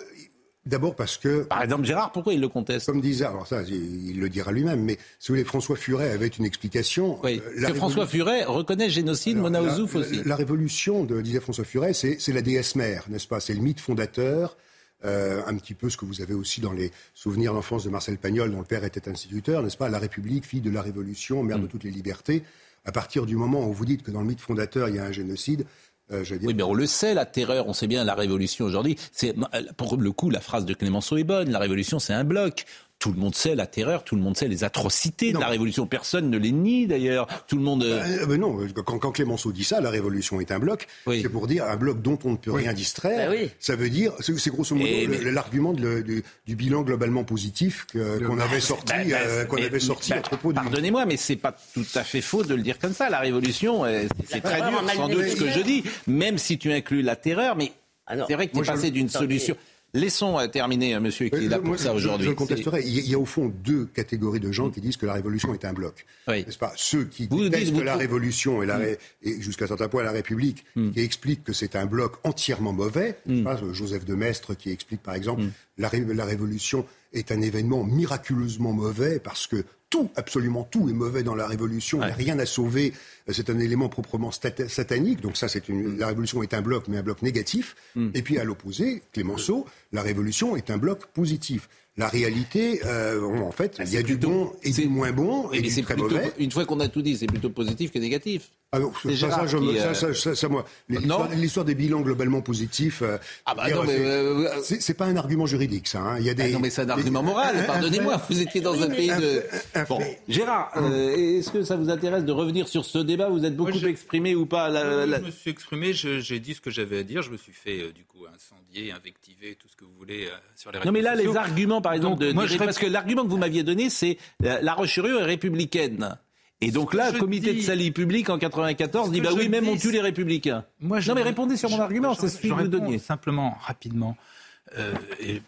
D'abord parce que. Par exemple, Gérard, pourquoi il le conteste Comme disait, alors ça, il, le dira lui-même, mais si vous voulez, François Furet avait une explication. Oui, euh, François Furet reconnaît génocide, Mona Ozouf aussi. La, révolution, de, disait François Furet, c'est la déesse mère, n'est-ce pas? C'est le mythe fondateur. Euh, un petit peu ce que vous avez aussi dans les souvenirs d'enfance de Marcel Pagnol, dont le père était instituteur, n'est-ce pas? La République, fille de la Révolution, mère de mm. toutes les libertés. À partir du moment où vous dites que dans le mythe fondateur, il y a un génocide, euh, oui, mais on le sait, la terreur, on sait bien la révolution aujourd'hui. C'est pour le coup, la phrase de Clémenceau est bonne. La révolution, c'est un bloc. Tout le monde sait la terreur, tout le monde sait les atrocités de la Révolution. Personne ne les nie d'ailleurs. Tout le monde. Euh, ben non, quand, quand, Clémenceau dit ça, la Révolution est un bloc. C'est pour dire un bloc dont on ne peut rien distraire. Ben ça veut dire, c'est grosso modo l'argument du, bilan globalement positif qu'on avait sorti, ben, euh, qu'on avait sorti à propos du. Pardonnez-moi, mais c'est pas tout à fait faux de le dire comme ça. La Révolution, euh, c'est très dur, sans doute ce que je dis, même si tu inclus la terreur, mais ah c'est vrai que tu es passé d'une solution. Laissons euh, terminer un monsieur qui est là pour ça aujourd'hui. Je, le contesterai. Il y a au fond deux catégories de gens qui disent que la révolution est un bloc. N'est-ce pas? Ceux qui vous détestent la révolution et, la, mm. et jusqu'à certain point la République, mm. qui expliquent que c'est un bloc entièrement mauvais. Mm. Pas, Joseph de Maistre qui explique par exemple la, la révolution est un événement miraculeusement mauvais parce que tout, absolument tout est mauvais dans la révolution. Il n'y a rien à sauver. C'est un élément proprement satanique. Donc ça, c'est une, la révolution est un bloc, mais un bloc négatif. Hmm. Et puis à l'opposé, Clémenceau, la révolution est un bloc positif. La réalité, euh, en fait, ah, il y a du bon et du moins bon et, du très mauvais. Une fois qu'on a tout dit, c'est plutôt positif que négatif. Ah ça, ça, moi, l'histoire des bilans globalement positifs, euh, ah bah non, mais euh, c'est pas un argument juridique, ça. Hein. Il y a des, ah non, mais c'est un argument moral. Pardonnez-moi, vous étiez dans un pays de. bon, Gérard, est-ce que ça vous intéresse de revenir sur ce débat Vous êtes beaucoup exprimé ou pas Je me suis exprimé, j'ai dit ce que j'avais à dire. Je me suis fait du coup incendier, invectiver, tout ce que vous voulez sur les. Non, mais là, les arguments, par exemple, de, parce que l'argument que vous m'aviez donné, c'est la Roche-sur-Yon est républicaine. Et donc là, le comité de salut public en 94 dit bah oui, même on tue les républicains. Moi, non mais répondez sur mon argument, c'est celui que vous donniez. Simplement, rapidement. Euh,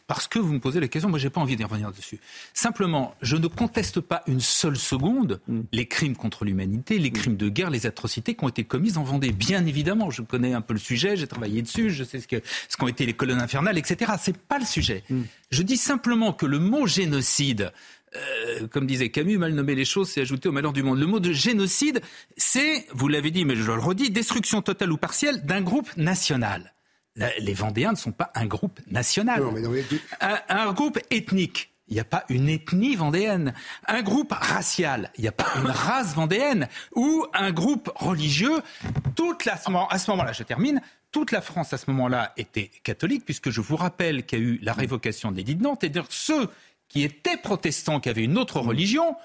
parce que vous me posez la question, moi j'ai pas envie d'y revenir dessus. Simplement, je ne conteste pas une seule seconde mm. les crimes contre l'humanité, les mm. crimes de guerre, les atrocités qui ont été commises en Vendée. Bien évidemment, je connais un peu le sujet, j'ai travaillé dessus, je sais ce qu'ont été les colonnes infernales, etc. C'est pas le sujet. Mm. Je dis simplement que le mot génocide euh, comme disait Camus, mal nommer les choses, c'est ajouter au malheur du monde. Le mot de génocide, c'est, vous l'avez dit, mais je le redis, destruction totale ou partielle d'un groupe national. Les Vendéens ne sont pas un groupe national. un, groupe ethnique. Il n'y a pas une ethnie vendéenne. Un groupe racial. Il n'y a pas une race vendéenne. Ou un groupe religieux. Toute la, à ce moment-là, je termine, toute la France à ce moment-là était catholique, puisque je vous rappelle qu'il y a eu la révocation de l'édit de Nantes, et dire ceux qui étaient protestants, qui avaient une autre religion,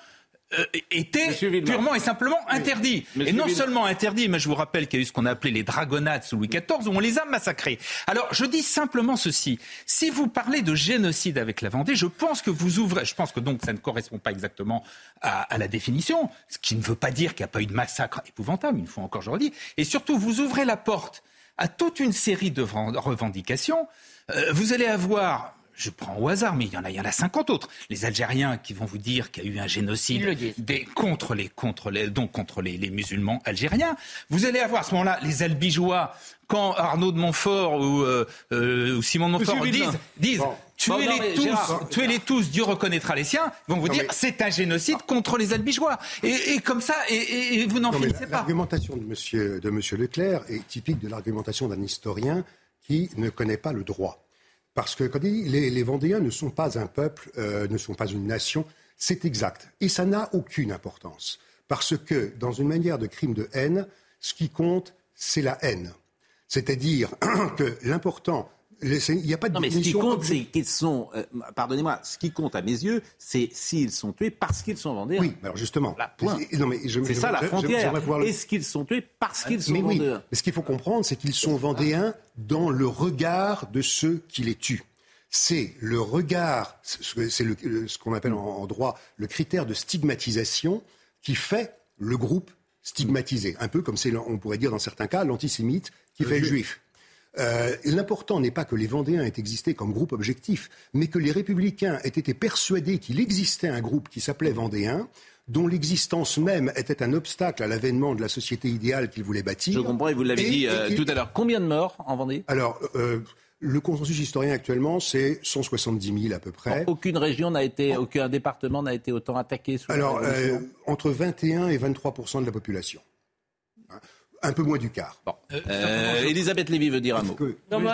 euh, étaient purement et simplement interdits. Et non seulement interdits, mais je vous rappelle qu'il y a eu ce qu'on a appelé les dragonnades sous Louis XIV, où on les a massacrés. Alors, je dis simplement ceci. Si vous parlez de génocide avec la Vendée, je pense que vous ouvrez, je pense que donc ça ne correspond pas exactement à, à la définition, ce qui ne veut pas dire qu'il n'y a pas eu de massacre épouvantable, une fois encore je redis. Et surtout, vous ouvrez la porte à toute une série de revendications. Euh, vous allez avoir je prends au hasard, mais il y en a, il y en a 50 autres. Les Algériens qui vont vous dire qu'il y a eu un génocide des, contre les, contre les, donc contre les, les, musulmans algériens. Vous allez avoir à ce moment-là les Albigeois quand Arnaud de Montfort ou, euh, euh ou Simon de Montfort disent, disent tuez-les tous, tuez-les tous, Dieu reconnaîtra les siens, vont vous dire c'est un génocide contre les Albigeois. Et, et comme ça, et, et vous n'en finissez pas. L'argumentation de monsieur, de monsieur Leclerc est typique de l'argumentation d'un historien qui ne connaît pas le droit. Parce que les Vendéens ne sont pas un peuple, euh, ne sont pas une nation, c'est exact. Et ça n'a aucune importance. Parce que dans une manière de crime de haine, ce qui compte, c'est la haine. C'est-à-dire que l'important, il n'y a pas de non, mais ce qui compte, c'est qu'ils sont. Euh, pardonnez-moi, ce qui compte à mes yeux, c'est s'ils sont tués parce qu'ils sont vendéens. Oui, alors justement. C'est ça la frontière. Est-ce qu'ils sont tués parce qu'ils sont mais vendéens oui. Mais ce qu'il faut comprendre, c'est qu'ils sont vendéens dans le regard de ceux qui les tuent. C'est le regard, c'est ce qu'on appelle en, droit le critère de stigmatisation qui fait le groupe stigmatisé. Un peu comme c'est, on pourrait dire dans certains cas, l'antisémite qui fait le juif. Euh, l'important n'est pas que les Vendéens aient existé comme groupe objectif, mais que les républicains aient été persuadés qu'il existait un groupe qui s'appelait Vendéens, dont l'existence même était un obstacle à l'avènement de la société idéale qu'ils voulaient bâtir. Je comprends, et vous l'avez dit euh, tout à l'heure. Combien de morts en Vendée? Alors, euh, le consensus historien actuellement, c'est 170 000 à peu près. aucune région n'a été, aucun département n'a été autant attaqué sous Alors, entre 21 et 23 de la population un peu moins du quart. Bon. Euh, Elisabeth Lévy veut dire un mot.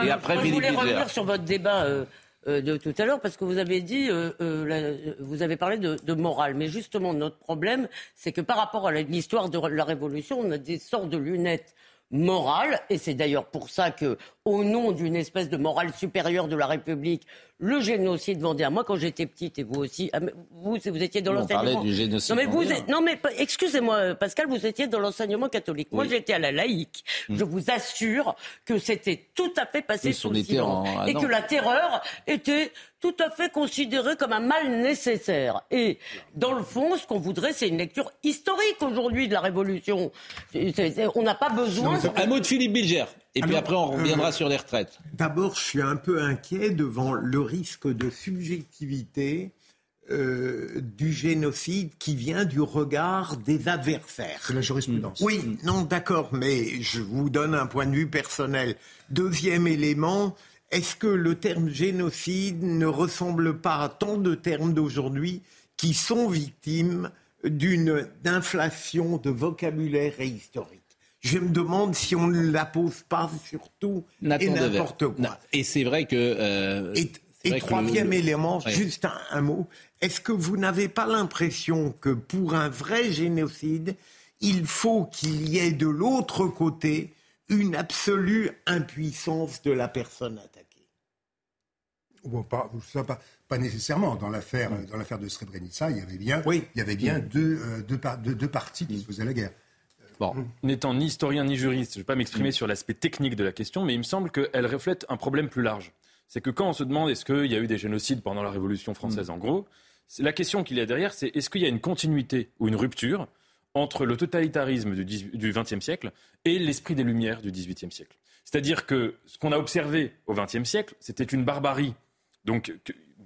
et après, je voulais revenir sur votre débat euh, euh, de tout à l'heure parce que vous avez dit, vous avez parlé de, morale. Mais justement, notre problème, c'est que par rapport à l'histoire de la Révolution, on a des sortes de lunettes morales, et c'est d'ailleurs pour ça que, au nom d'une espèce de morale supérieure de la République, le génocide vendéen. Moi, quand j'étais petite, et vous aussi, ah, vous, vous étiez dans l'enseignement. du génocide. Non, mais vous, non, mais excusez-moi, Pascal, vous étiez dans l'enseignement catholique. Moi, j'étais à la laïque. Hmm. Je vous assure que c'était tout à fait passé sous le silence. et que la terreur était tout à fait considérée comme un mal nécessaire. Et dans le fond, ce qu'on voudrait, c'est une lecture historique aujourd'hui de la Révolution. On n'a pas besoin. Un mot de Philippe Bilger. Et puis après, on reviendra euh, sur les retraites. D'abord, je suis un peu inquiet devant le risque de subjectivité euh, du génocide qui vient du regard des adversaires. C'est la jurisprudence. Oui, non, d'accord, mais je vous donne un point de vue personnel. Deuxième élément, est-ce que le terme génocide ne ressemble pas à tant de termes d'aujourd'hui qui sont victimes d'une inflation de vocabulaire et historique? Je me demande si on ne la pose pas surtout et n'importe quoi. Et c'est vrai que... Euh, et, troisième élément, juste un, mot, est-ce que vous n'avez pas l'impression que pour un vrai génocide, il faut qu'il y ait de l'autre côté une absolue impuissance de la personne attaquée? Pas, pas, nécessairement. Dans l'affaire, dans l'affaire de Srebrenica, il y avait bien, oui. il y avait bien deux, euh, deux, deux parties qui se faisaient la guerre. Bon, n'étant ni historien ni juriste, je ne vais pas m'exprimer mm. sur l'aspect technique de la question, mais il me semble qu'elle reflète un problème plus large. C'est que quand on se demande est-ce qu'il y a eu des génocides pendant la Révolution française, mm. en gros, la question qu'il y a derrière, c'est est-ce qu'il y a une continuité ou une rupture entre le totalitarisme du XXe siècle et l'esprit des Lumières du XVIIIe siècle? C'est-à-dire que ce qu'on a observé au XXe siècle, c'était une barbarie. Donc,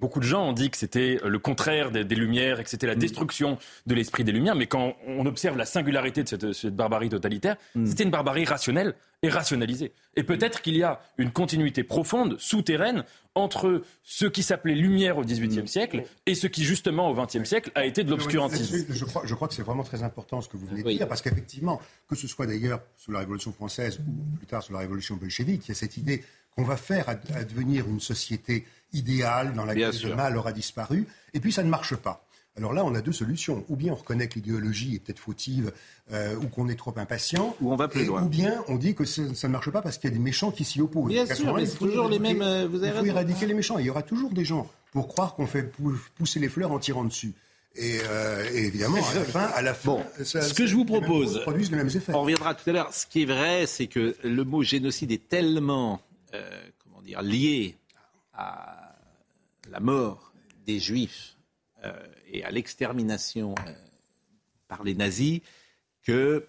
beaucoup de gens ont dit que c'était le contraire des, Lumières et que c'était la mm. destruction de l'esprit des Lumières. Mais quand on observe la singularité de cette, barbarie totalitaire, mm. c'était une barbarie rationnelle et rationalisée. Et peut-être qu'il y a une continuité profonde, souterraine, entre ce qui s'appelait Lumière au XVIIIe mm. siècle et ce qui, justement, au XXe siècle, a été de l'obscurantisme. Je crois, je crois que c'est vraiment très important ce que vous venez de dire, parce qu'effectivement, que ce soit d'ailleurs sous la Révolution française ou plus tard sous la Révolution bolchevique, il y a cette idée qu'on va faire advenir une société idéale dans laquelle le mal aura disparu, et puis ça ne marche pas. Alors là, on a deux solutions. Ou bien on reconnaît que l'idéologie est peut-être fautive euh, ou qu'on est trop impatient. Ou on va plus loin. Ou bien on dit que ça, ne marche pas parce qu'il y a des méchants qui s'y opposent. Bien sûr, mais c'est toujours les mêmes. Euh, vous avez il faut éradiquer les méchants. Il y aura toujours des gens pour croire qu'on fait pousser les fleurs en tirant dessus. Et, euh, évidemment, à la fin, à la bon, ce que je vous propose, on reviendra tout à l'heure. Ce qui est vrai, c'est que le mot génocide est tellement, comment dire, lié à la mort des Juifs euh, et à l'extermination euh, par les nazis que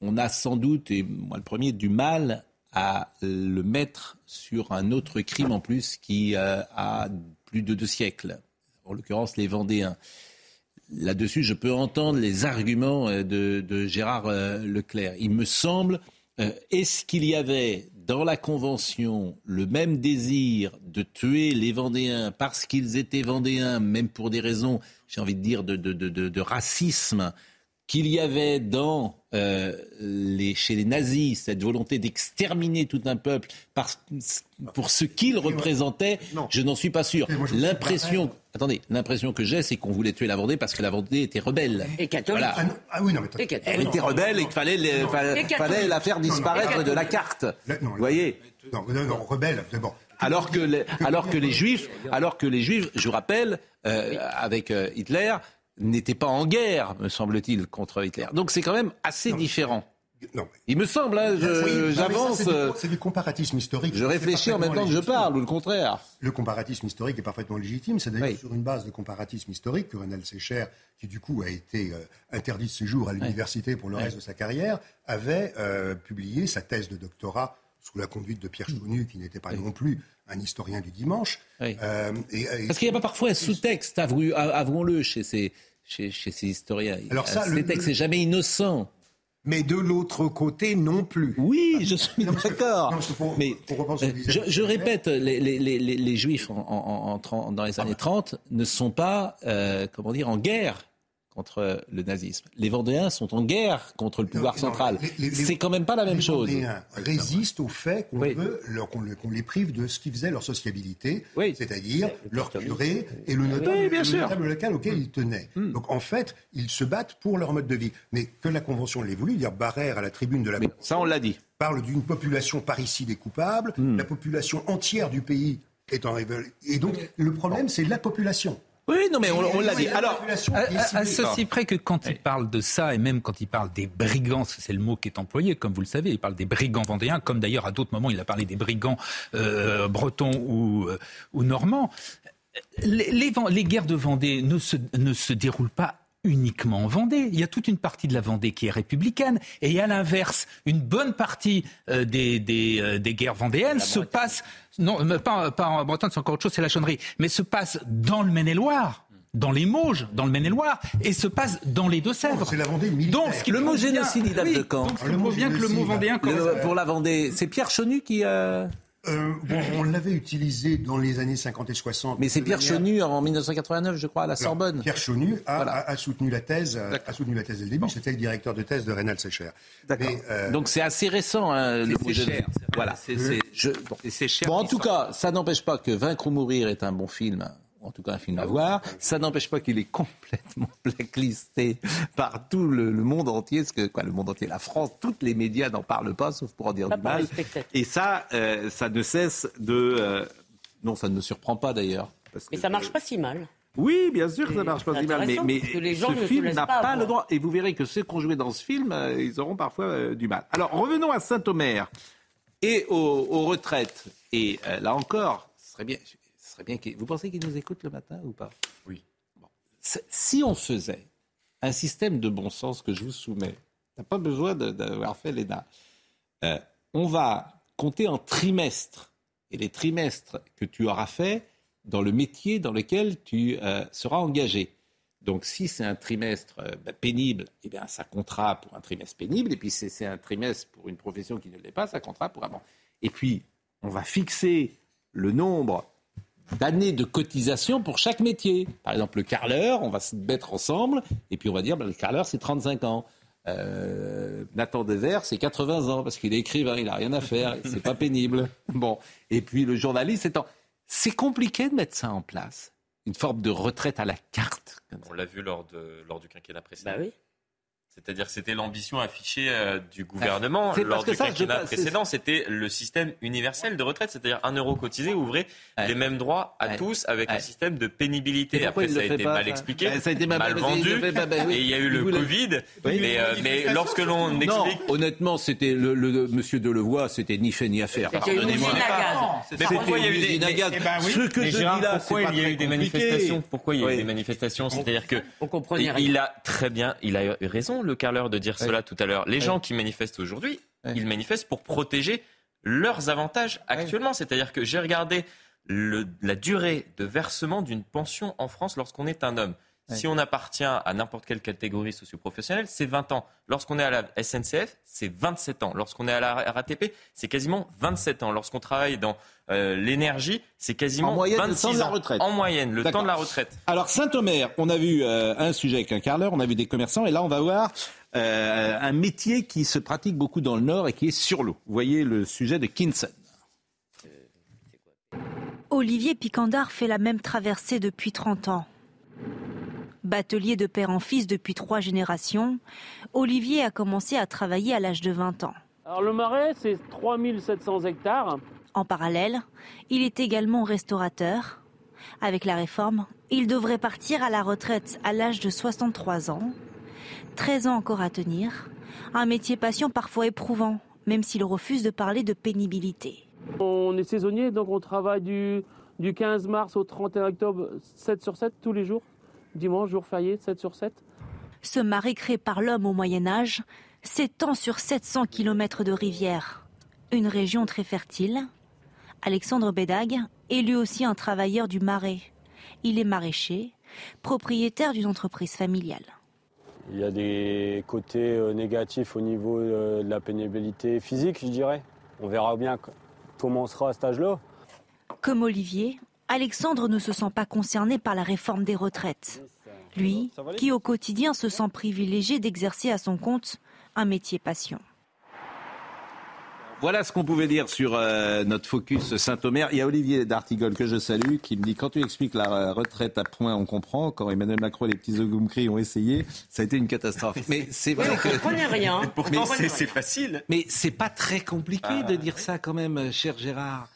on a sans doute, et moi le premier, du mal à le mettre sur un autre crime en plus qui euh, a plus de deux siècles, en l'occurrence les Vendéens. Là-dessus, je peux entendre les arguments de, de Gérard Leclerc. Il me semble, est-ce qu'il y avait dans la Convention le même désir de tuer les Vendéens parce qu'ils étaient Vendéens, même pour des raisons, j'ai envie de dire, de, racisme, qu'il y avait dans euh, les, chez les nazis cette volonté d'exterminer tout un peuple parce, pour ce qu'il représentait, je n'en suis pas sûr. L'impression, attendez, l'impression que j'ai, c'est qu'on voulait tuer la Vendée parce que la Vendée était rebelle. Et catholique. Ah, ah, oui, non, mais Elle était rebelle et qu'il fallait, fallait, la faire disparaître de la carte. Vous voyez Non, non, rebelle, bon. Alors que, les, alors que les juifs, alors que les juifs, je vous rappelle, euh, avec euh, Hitler, n'était pas en guerre, me semble-t-il, contre Hitler. Donc c'est quand même assez différent. Non. Il me semble, hein, j'avance. C'est du, comparatisme historique. Je réfléchis en même temps que je parle, ou le contraire. Le comparatisme historique est parfaitement légitime. C'est d'ailleurs sur une base de comparatisme historique que Renal Secher, qui du coup a été euh, interdit de séjour à l'université pour le reste de sa carrière, avait euh, publié sa thèse de doctorat sous la conduite de Pierre Chaunu, qui n'était pas non plus un historien du dimanche. Euh, Parce qu'il n'y a pas parfois un sous-texte, avouons-le, chez ces, chez, ces historiens. Alors ça, le texte n'est jamais innocent. Mais de l'autre côté, non plus. Oui, je suis d'accord. Mais euh, je, répète, les, les, les, les Juifs en, en, dans les années 30 ne sont pas, euh, comment dire, en guerre contre le nazisme. Les Vendéens sont en guerre contre le pouvoir central. C'est quand même pas la même chose. Les Vendéens résistent au fait qu'on les prive de ce qui faisait leur sociabilité, c'est-à-dire leur curé et le notable, local auquel ils tenaient. Hmm. Donc en fait, ils se battent pour leur mode de vie. Mais que la Convention l'ait voulu, dire Barrère à la tribune de la... ça, on l'a dit. Parle d'une population parricide et coupable, hmm. la population entière du pays est en révolte. Et donc le problème, c'est la population. Oui, non, mais on, l'a dit. Alors, à, ceci près que quand il parle de ça, et même quand il parle des brigands, c'est le mot qui est employé, comme vous le savez, il parle des brigands vendéens, comme d'ailleurs à d'autres moments il a parlé des brigands euh, bretons ou, euh, ou normands. Les, les, guerres de Vendée ne se, ne se déroulent pas uniquement en Vendée. Il y a toute une partie de la Vendée qui est républicaine. Et à l'inverse, une bonne partie euh, des, des, des, guerres vendéennes se passe non, pas, pas en Bretagne, c'est encore autre chose, c'est la chonnerie, mais se passe dans le Maine-et-Loire dans les Mauges, dans le Maine-et-Loire, et se passe dans les Deux-Sèvres. C'est la Vendée Donc, le mot génocide, il date de quand donc, le mot bien que le mot vendéen. pour la Vendée, c'est Pierre Chenu qui. Euh... Euh, bon, on l'avait utilisé dans les années 50 et 60. Mais c'est Pierre Chenu en 1989, je crois, à la Sorbonne. Pierre Chenu a, soutenu la thèse, a soutenu la thèse dès le début. C'était le directeur de thèse de Reynald Secher. D'accord. Euh, Donc c'est assez récent, hein, le mot Voilà. C'est, bon, en tout cas, ça n'empêche pas que Vaincre ou mourir est un bon film en tout cas un film à voir. Ça n'empêche pas qu'il est complètement blacklisté par tout le, monde entier, parce que quoi, le monde entier, la France, tous les médias n'en parlent pas, sauf pour en dire du mal. Et ça, euh, ça ne cesse de. Euh, non, ça ne me surprend pas d'ailleurs. Mais ça marche pas si mal. Oui, bien sûr que ça marche pas si mal, mais, mais ce film n'a pas, le droit. Et vous verrez que ceux qui ont joué dans ce film, euh, ils auront parfois du mal. Alors revenons à Saint-Omer et aux, retraites. Et là encore, ce serait bien. Vous pensez qu'il nous écoute le matin ou pas? Oui. Si on faisait un système de bon sens que je vous soumets. Tu n'as pas besoin d'avoir fait l'ENA. Euh, on va compter en trimestres. Et les trimestres que tu auras fait dans le métier dans lequel tu euh, seras engagé. Donc si c'est un trimestre euh, bah, pénible, eh bien ça comptera pour un trimestre pénible. Et puis si c'est un trimestre pour une profession qui ne l'est pas, ça comptera pour un bon. Et puis on va fixer le nombre d'années de cotisation pour chaque métier. Par exemple, le carleur, on va se mettre ensemble et puis on va dire, bah, le carleur, c'est 35 ans. Euh, Nathan Dever, c'est 80 ans parce qu'il est écrivain, il n'a rien à faire, c'est pas pénible. Bon, et puis le journaliste, c'est c'est compliqué de mettre ça en place, une forme de retraite à la carte. On l'a vu lors, de, lors du quinquennat précédent. Bah oui. C'est-à-dire que c'était l'ambition affichée euh, du gouvernement lors du quinquennat précédent. C'était le système universel de retraite, c'est-à-dire un euro cotisé ouvrait les mêmes droits à tous avec un système de pénibilité. Après, ça a été mal expliqué, ça a été mal, vendu, et il y a eu le Covid. mais, euh, mais lorsque l'on explique... honnêtement, c'était le, le, monsieur Delevoye, c'était ni fait ni à faire. C'était une usine à gaz. Mais pourquoi il y a eu des... Ce que je dis là, pourquoi il y a eu des manifestations Pourquoi il y a eu des manifestations C'est-à-dire que... Il a très bien, il a raison le Carleur de dire cela tout à l'heure. Les gens qui manifestent aujourd'hui, ils manifestent pour protéger leurs avantages actuellement. C'est-à-dire que j'ai regardé la durée de versement d'une pension en France lorsqu'on est un homme. Si on appartient à n'importe quelle catégorie socioprofessionnelle, c'est 20 ans. Lorsqu'on est à la SNCF, c'est 27 ans. Lorsqu'on est à la RATP, c'est quasiment 27 ans. Lorsqu'on travaille dans euh, l'énergie, c'est quasiment en 26 de la retraite. En moyenne, le temps de la retraite. Alors Saint-Omer, on a vu euh, un sujet avec un carleur, on a vu des commerçants, et là on va voir euh, un métier qui se pratique beaucoup dans le Nord et qui est sur l'eau. Vous voyez le sujet de Kinson. Olivier Picandard fait la même traversée depuis 30 ans. Batelier de père en fils depuis trois générations, Olivier a commencé à travailler à l'âge de 20 ans. Alors le marais, c'est 3700 hectares. En parallèle, il est également restaurateur. Avec la réforme, il devrait partir à la retraite à l'âge de 63 ans. 13 ans encore à tenir. Un métier patient parfois éprouvant, même s'il refuse de parler de pénibilité. On est saisonnier, donc on travaille du, du 15 mars au 31 octobre, 7 sur 7 tous les jours dimanche, jour férié, 7 sur 7. Ce marais créé par l'homme au Moyen Âge s'étend sur 700 km de rivière. Une région très fertile. Alexandre Bédag est lui aussi un travailleur du marais. Il est maraîcher, propriétaire d'une entreprise familiale. Il y a des côtés euh, négatifs au niveau euh, de la pénibilité physique, je dirais. On verra bien comment on sera à cet âge-là. Comme Olivier, Alexandre ne se sent pas concerné par la réforme des retraites. Lui, qui au quotidien se sent privilégié d'exercer à son compte un métier passion. Voilà ce qu'on pouvait dire sur euh, notre focus Saint-Omer. Il y a Olivier D'Artigol que je salue qui me dit quand tu expliques la euh, retraite à point, on comprend. Quand Emmanuel Macron et les petits Ogoumkri ont essayé, ça a été une catastrophe. Mais c'est vrai que... comprenez rien. Pourtant, c'est facile. Mais c'est pas très compliqué de dire ça quand même, cher Gérard.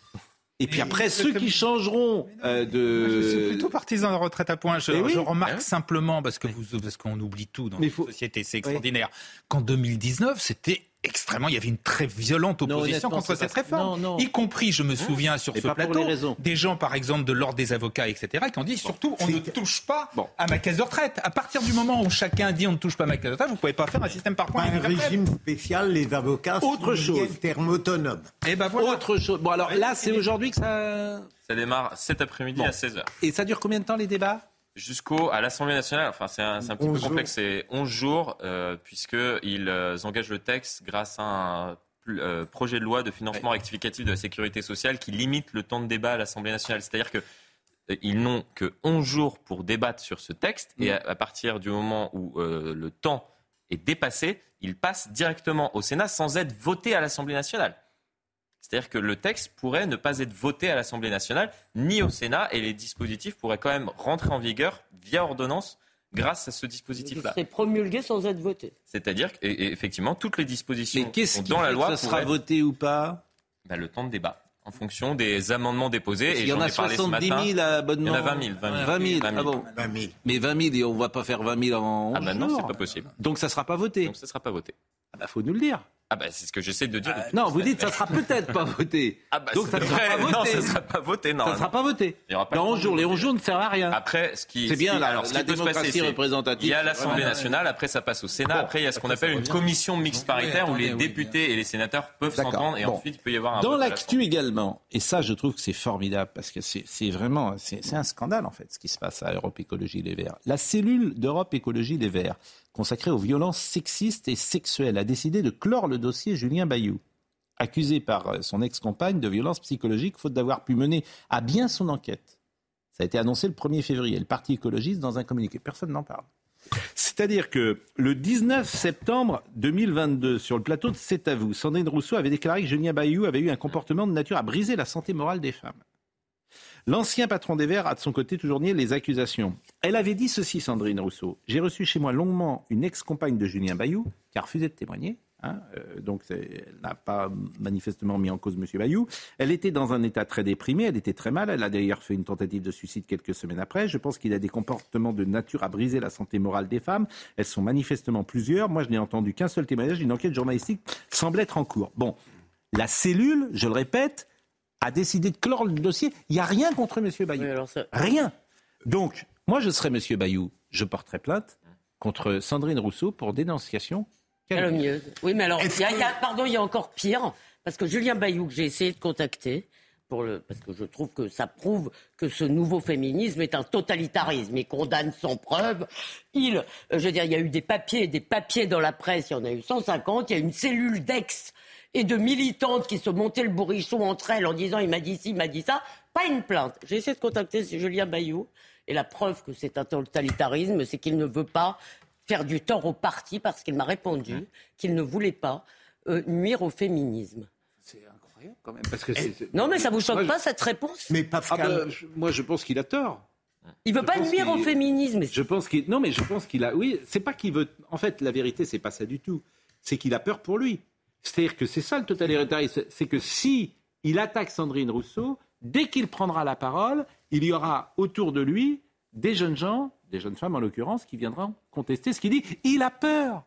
Et puis après, ceux qui changeront euh, de. je suis plutôt partisan de retraite à points. Je, je remarque ah simplement, parce que vous, parce qu'on oublie tout dans la société, c'est extraordinaire, qu'en 2019, c'était extrêmement. Il y avait une très violente opposition contre cette réforme, y compris, je me souviens, sur ce plateau, des gens, par exemple, de l'ordre des avocats, etc., qui ont dit surtout, on ne touche pas à ma caisse de retraite. À partir du moment où chacun dit on ne touche pas à ma caisse de retraite, vous ne pouvez pas faire un système par points. Un régime spécial, les avocats, autre chose, terme autonome. Et eh ben voilà. Autre chose. Bon alors là, c'est aujourd'hui que ça. Ça démarre cet après-midi à 16h. Et ça dure combien de temps les débats? Jusqu'au à l'Assemblée nationale. Enfin, c'est un, un, petit peu complexe. C'est 11 jours, euh, puisqu'ils euh, engagent le texte grâce à un euh, projet de loi de financement rectificatif de la sécurité sociale qui limite le temps de débat à l'Assemblée nationale. C'est-à-dire que euh, ils n'ont que 11 jours pour débattre sur ce texte, et à, partir du moment où le temps est dépassé, ils passent directement au Sénat sans être votés à l'Assemblée nationale. C'est-à-dire que le texte pourrait ne pas être voté à l'Assemblée nationale ni au Sénat et les dispositifs pourraient quand même rentrer en vigueur via ordonnance grâce à ce dispositif-là. C'est promulgué sans être voté. C'est-à-dire qu'effectivement, toutes les dispositions Mais qu'est-ce dans la loi. Ça sera voté ou pas? Ben, Le temps de débat. En fonction des amendements déposés. Et il y en a 70 000 abonnements. Il y en a 20 000. 20 000. Ah bon 20 000. Mais 20 000, et on ne va pas faire 20 000 en. Ah ben non, c'est pas possible. Donc ça ne sera pas voté. Donc ça ne sera pas voté. Ah ben faut nous le dire. Ah bah c'est ce que j'essaie de dire. Euh, non, vous dites ça sera peut-être pas voté. Ah bah, Donc ça ne sera pas voté. Non, ça sera pas voté. Non, ça ne sera pas voté. Il y aura pas Dans 11 jours, les 11 jours ne servent à rien. Après, ce qui c'est bien la, alors, la démocratie représentative. Il y a l'Assemblée nationale. Après, ça passe au Sénat. après, il y a ce qu'on appelle une commission mixte paritaire où les députés et les sénateurs peuvent s'entendre et ensuite il peut y avoir un. Dans l'actu également, et ça, je trouve que c'est formidable parce que c'est vraiment c'est un scandale en fait ce qui se passe à Europe Écologie Les Verts. La cellule d'Europe Écologie Les Verts consacrée aux violences sexistes et sexuelles, a décidé de clore le dossier Julien Bayou, accusé par euh, son ex-compagne de violences psychologiques faute d'avoir pu mener à bien son enquête. Ça a été annoncé le 1er février. Le Parti écologiste dans un communiqué. Personne n'en parle. C'est-à-dire que le 19 septembre 2022, sur le plateau de C'est à vous, Sandrine Rousseau avait déclaré que Julien Bayou avait eu un comportement de nature à briser la santé morale des femmes. L'ancien patron des Verts a de son côté toujours nié les accusations. Elle avait dit ceci, Sandrine Rousseau. J'ai reçu chez moi longuement une ex-compagne de Julien Bayou qui a refusé de témoigner. Hein, euh, donc, elle n'a pas manifestement mis en cause M. Bayou. Elle était dans un état très déprimé, elle était très mal. Elle a d'ailleurs fait une tentative de suicide quelques semaines après. Je pense qu'il a des comportements de nature à briser la santé morale des femmes. Elles sont manifestement plusieurs. Moi, je n'ai entendu qu'un seul témoignage. Une enquête journalistique semble être en cours. Bon, la cellule, je le répète, a décidé de clore le dossier. Il n'y a rien contre M. Bayou. Rien. Donc, moi, je serais M. Bayou. Je porterai plainte contre Sandrine Rousseau pour dénonciation calomnieuse. Oui, mais alors, il y, a, pardon, il y a encore pire. Parce que Julien Bayou, que j'ai essayé de contacter, pour le, parce que je trouve que ça prouve que ce nouveau féminisme est un totalitarisme et condamne sans preuve. Il, euh, je veux dire, il y a eu des papiers, des papiers dans la presse, il y en a eu 150, il y a une cellule d'ex et de militantes qui se montaient le bourrichon entre elles en disant il m'a dit ci, il m'a dit ça. Pas une plainte. J'ai essayé de contacter Julien Bayou. Et la preuve que c'est un totalitarisme, c'est qu'il ne veut pas faire du tort au parti parce qu'il m'a répondu mmh. qu'il ne voulait pas euh, nuire au féminisme. C'est incroyable quand même. Parce que non, mais ça vous choque pas cette réponse? Mais Pascal, ah ben, moi je pense qu'il a tort. Il veut pas nuire au féminisme. Je pense qu'il non, mais je pense qu'il a. Oui, c'est pas qu'il veut. En fait, la vérité, c'est pas ça du tout. C'est qu'il a peur pour lui. C'est-à-dire que c'est ça le totalitarisme, c'est que si il attaque Sandrine Rousseau, dès qu'il prendra la parole, il y aura autour de lui des jeunes gens, des jeunes femmes en l'occurrence, qui viendront contester ce qu'il dit. Il a peur.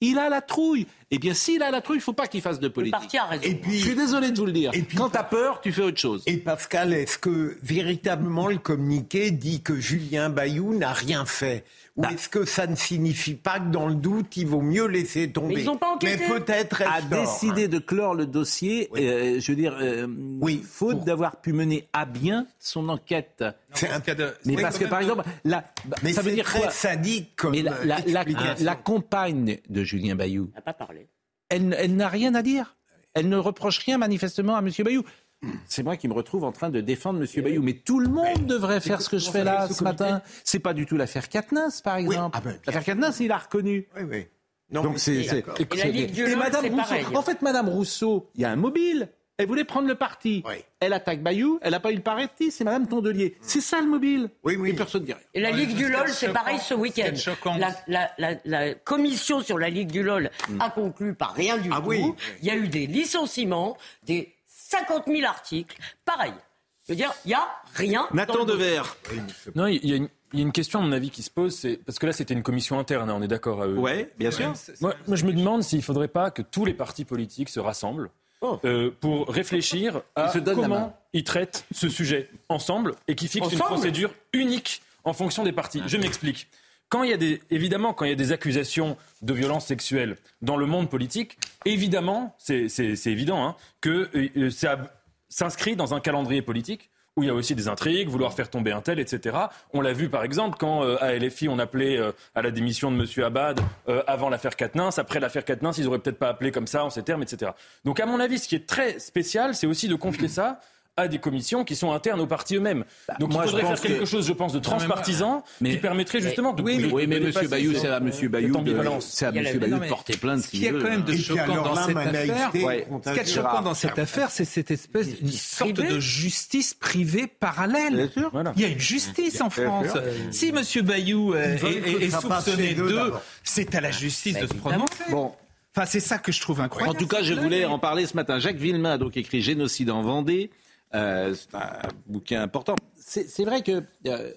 Il a la trouille. Eh bien, s'il a la trouille, il ne faut pas qu'il fasse de politique. Et puis, je suis désolé de vous le dire. Et puis, Quand tu as peur, tu fais autre chose. Et Pascal, est-ce que véritablement le communiqué dit que Julien Bayou n'a rien fait? Ou bah. est-ce que ça ne signifie pas que dans le doute, il vaut mieux laisser tomber? Mais ils ont pas enquêté. Mais peut-être a décidé de clore le dossier. Euh, je veux dire, euh, oui, faute d'avoir pu mener à bien son enquête. C'est un cas de. Mais parce que par exemple, la, mais ça veut dire très sadique comme mais la, la, la, compagne de Julien Bayou. n'a pas parlé. Elle, elle n'a rien à dire. Elle ne reproche rien manifestement à M. Bayou. C'est moi qui me retrouve en train de défendre M. Bayou. Mais tout le monde devrait faire ce que je fais là ce matin. C'est pas du tout l'affaire Katnas, par exemple. Ah ben, l'affaire Katnas, il a reconnu. Oui, oui. Donc c'est. Et, Madame Rousseau. En fait, Madame Rousseau, il y a un mobile. Elle voulait prendre le parti. Elle attaque Bayou, elle n'a pas eu le parti, c'est Madame Tondelier. C'est ça le mobile. Oui, oui. Et personne ne dit rien. Et la Ligue du LOL, c'est pareil ce week-end. La, commission sur la Ligue du LOL hmm. a conclu par rien du ah tout. Il y a eu des licenciements, des 50 000 articles. Pareil. Je veux dire, il n'y a rien. Nathan Devers. Non, il y, a une, question, à mon avis, qui se pose. C'est, parce que là, c'était une commission interne, hein, on est d'accord euh, Oui, bien sûr. Moi, je me demande s'il ne faudrait pas que tous les partis politiques se rassemblent. Oh. Euh, pour réfléchir à comment ils traitent ce sujet ensemble et qui fixent une procédure unique en fonction des partis. Je m'explique. Quand il y a des, évidemment, quand il y a des accusations de violence sexuelle dans le monde politique, évidemment, c'est évident, hein, que euh, ça s'inscrit dans un calendrier politique où il y a aussi des intrigues, vouloir faire tomber un tel, etc. On l'a vu par exemple quand euh, à LFI on appelait euh, à la démission de M. Abad avant l'affaire Katnins, après l'affaire Katnins ils auraient peut-être pas appelé comme ça en ces termes, etc. Donc à mon avis ce qui est très spécial c'est aussi de confier ça à des commissions qui sont internes aux partis eux-mêmes. Bah, Donc il faudrait faire quelque chose, je pense, de transpartisan mais... qui permettrait justement de. Oui, oui mais M. Bayou, c'est à M. Bayou, c'est à M. Bayou de porter plainte. Ce qu'il y a quand même de choquant dans cette affaire, ce qui est choquant dans cette affaire, c'est cette espèce, une sorte de justice privée parallèle. Il y a une justice en France. Si M. Bayou est soupçonné de, c'est à la justice de se prononcer. Bon. Enfin, c'est ça que je trouve incroyable. En tout cas, je voulais en parler ce matin. Jacques Villemin a donc écrit Génocide en Vendée. Euh, c'est un bouquin important. C'est vrai que euh,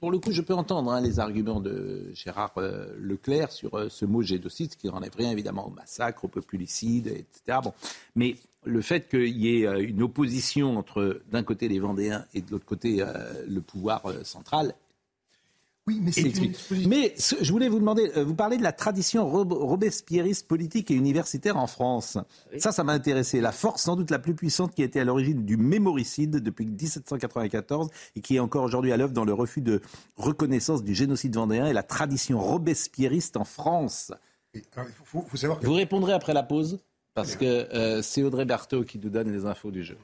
pour le coup, je peux entendre hein, les arguments de Gérard euh, Leclerc sur ce mot génocide, qui n'enlève rien évidemment au massacre, au populicide, etc. Bon. Mais le fait qu'il y ait une opposition entre d'un côté les Vendéens et de l'autre côté le pouvoir central oui, mais c'est Mais je voulais vous demander, euh, vous parlez de la tradition robespierriste politique et universitaire en France. Ça, ça m'a intéressé. La force sans doute la plus puissante qui a été à l'origine du mémoricide depuis 1794 et qui est encore aujourd'hui à l'œuvre dans le refus de reconnaissance du génocide vendéen et la tradition robespierriste en France. Vous répondrez après la pause parce que euh, c'est Audrey Berthaud qui nous donne les infos du jour.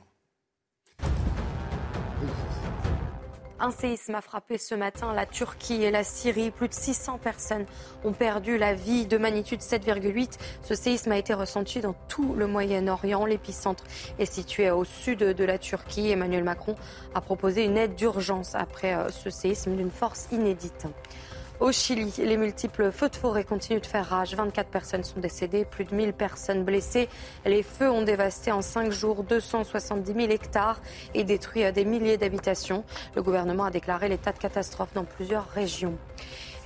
Un séisme a frappé ce matin la Turquie et la Syrie. Plus de 600 personnes ont perdu la vie de magnitude 7,8. Ce séisme a été ressenti dans tout le Moyen-Orient. L'épicentre est situé au sud de la Turquie. Emmanuel Macron a proposé une aide d'urgence après euh, ce séisme d'une force inédite. Au Chili, les multiples feux de forêt continuent de faire rage. 24 personnes sont décédées, plus de 1000 personnes blessées. Les feux ont dévasté en 5 jours 270 000 hectares et détruit des milliers d'habitations. Le gouvernement a déclaré l'état de catastrophe dans plusieurs régions.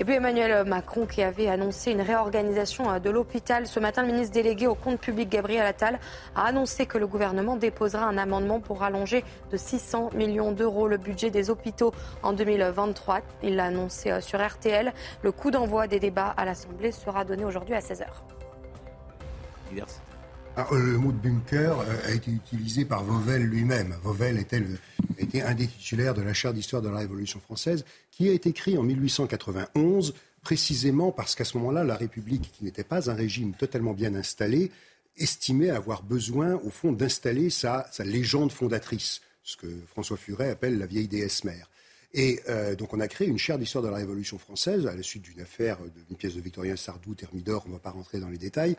Et puis Emmanuel Macron qui avait annoncé une réorganisation euh, de l'hôpital. Ce matin, le ministre délégué au compte public Gabriel Attal a annoncé que le gouvernement déposera un amendement pour allonger de 600 millions d'euros le budget des hôpitaux en 2023. Il l'a annoncé euh, sur RTL. Le coup d'envoi des débats à l'Assemblée sera donné aujourd'hui à 16h. Merci. Ah, le mot de bunker euh, a été utilisé par Vauvel lui-même. Vauvel était, était, un des titulaires de la chaire d'histoire de la Révolution française qui a été écrit en 1891, précisément parce qu'à ce moment-là, la République, qui n'était pas un régime totalement bien installé, estimait avoir besoin, au fond, d'installer sa, légende fondatrice, ce que François Furet appelle la vieille déesse mère. Et euh, donc on a créé une chaire d'histoire de la Révolution française à la suite d'une affaire, d'une pièce de Victorien Sardou, Thermidor, on ne va pas rentrer dans les détails,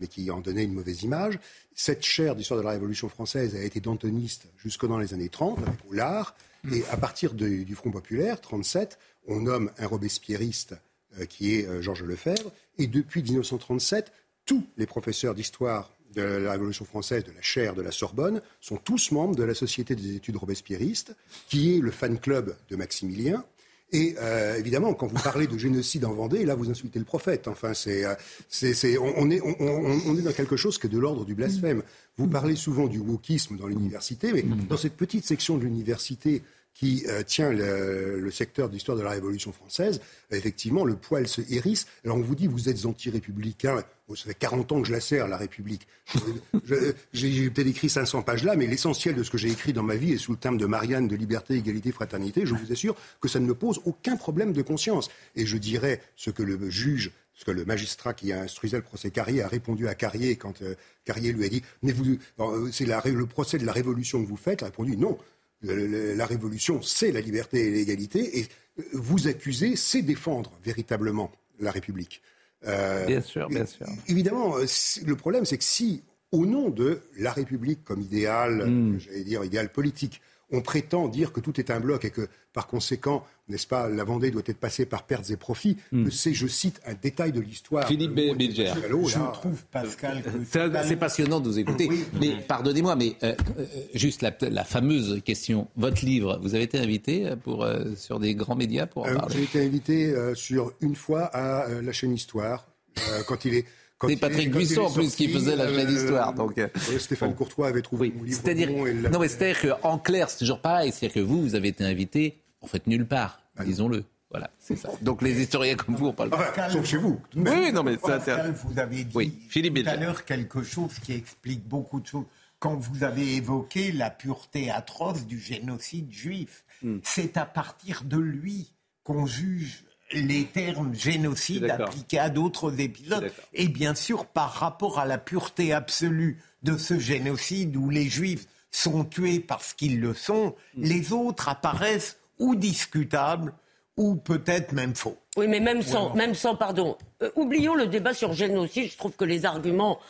mais qui en donnait une mauvaise image. Cette chaire d'histoire de la Révolution française a été dantoniste jusque dans les années 30 avec Oulard. Et à partir du Front populaire, 37, on nomme un robespierriste euh, qui est euh, Georges Lefebvre. Et depuis 1937, tous les professeurs d'histoire de la Révolution française, de la chaire de la Sorbonne, sont tous membres de la Société des études robespierristes, qui est le fan club de Maximilien. Et euh, évidemment, quand vous parlez de génocide en Vendée, là, vous insultez le prophète. Enfin, c'est, c'est, on, est, on, est dans quelque chose qui est de l'ordre du blasphème. Vous parlez souvent du wokisme dans l'université, mais dans cette petite section de l'université qui euh, tient le, secteur d'histoire de la Révolution française, effectivement, le poil se hérisse. Alors on vous dit, vous êtes anti-républicain. ça fait 40 ans que je la sers, la République. j'ai peut-être écrit 500 pages là, mais l'essentiel de ce que j'ai écrit dans ma vie est sous le terme de Marianne de liberté, égalité, fraternité. Je vous assure que ça ne me pose aucun problème de conscience. Et je dirais ce que le juge ce que le magistrat qui a instruisé le procès Carrier a répondu à Carrier quand euh, Carrier lui a dit Mais euh, c'est le procès de la révolution que vous faites. Il a répondu Non, la révolution, c'est la liberté et l'égalité, et euh, vous accuser, c'est défendre véritablement la République. Euh, bien sûr, bien sûr. Évidemment, euh, le problème, c'est que si, au nom de la République comme idéal, hmm. j'allais dire idéal politique, on prétend dire que tout est un bloc et que, par conséquent, n'est-ce pas, la Vendée doit être passée par pertes et profits. Hmm. C'est, je cite, un détail de l'histoire. Philippe Béger. Je trouve, Pascal, C'est passionnant de vous écouter. mais pardonnez-moi, mais euh, euh, juste la, fameuse question. Votre livre, vous avez été invité pour, euh, sur des grands médias pour en parler? J'ai été invité sur une fois à la chaîne Histoire, quand il est c'est Patrick Buisson en plus qui faisait la chaîne d'histoire. Donc, euh, Stéphane Courtois avait trouvé mon livre. C'est-à-dire, non mais c'est-à-dire qu'en clair, c'est toujours pareil. C'est-à-dire que vous, vous avez été invité, en fait, nulle part, ah disons-le. Voilà, c'est ça. Donc les historiens comme vous, on parle pas. sauf chez vous. Oui, non mais ça. Vous avez dit Philippe tout à l'heure quelque chose qui explique beaucoup de choses. Quand vous avez évoqué la pureté atroce du génocide juif, hmm. c'est à partir de lui qu'on juge les termes génocide appliqués à d'autres épisodes, et bien sûr par rapport à la pureté absolue de ce génocide où les juifs sont tués parce qu'ils le sont, mm. les autres apparaissent ou discutables ou peut-être même faux. Oui, mais même sans, même sans pardon. Euh, oublions le débat sur génocide. Je trouve que les arguments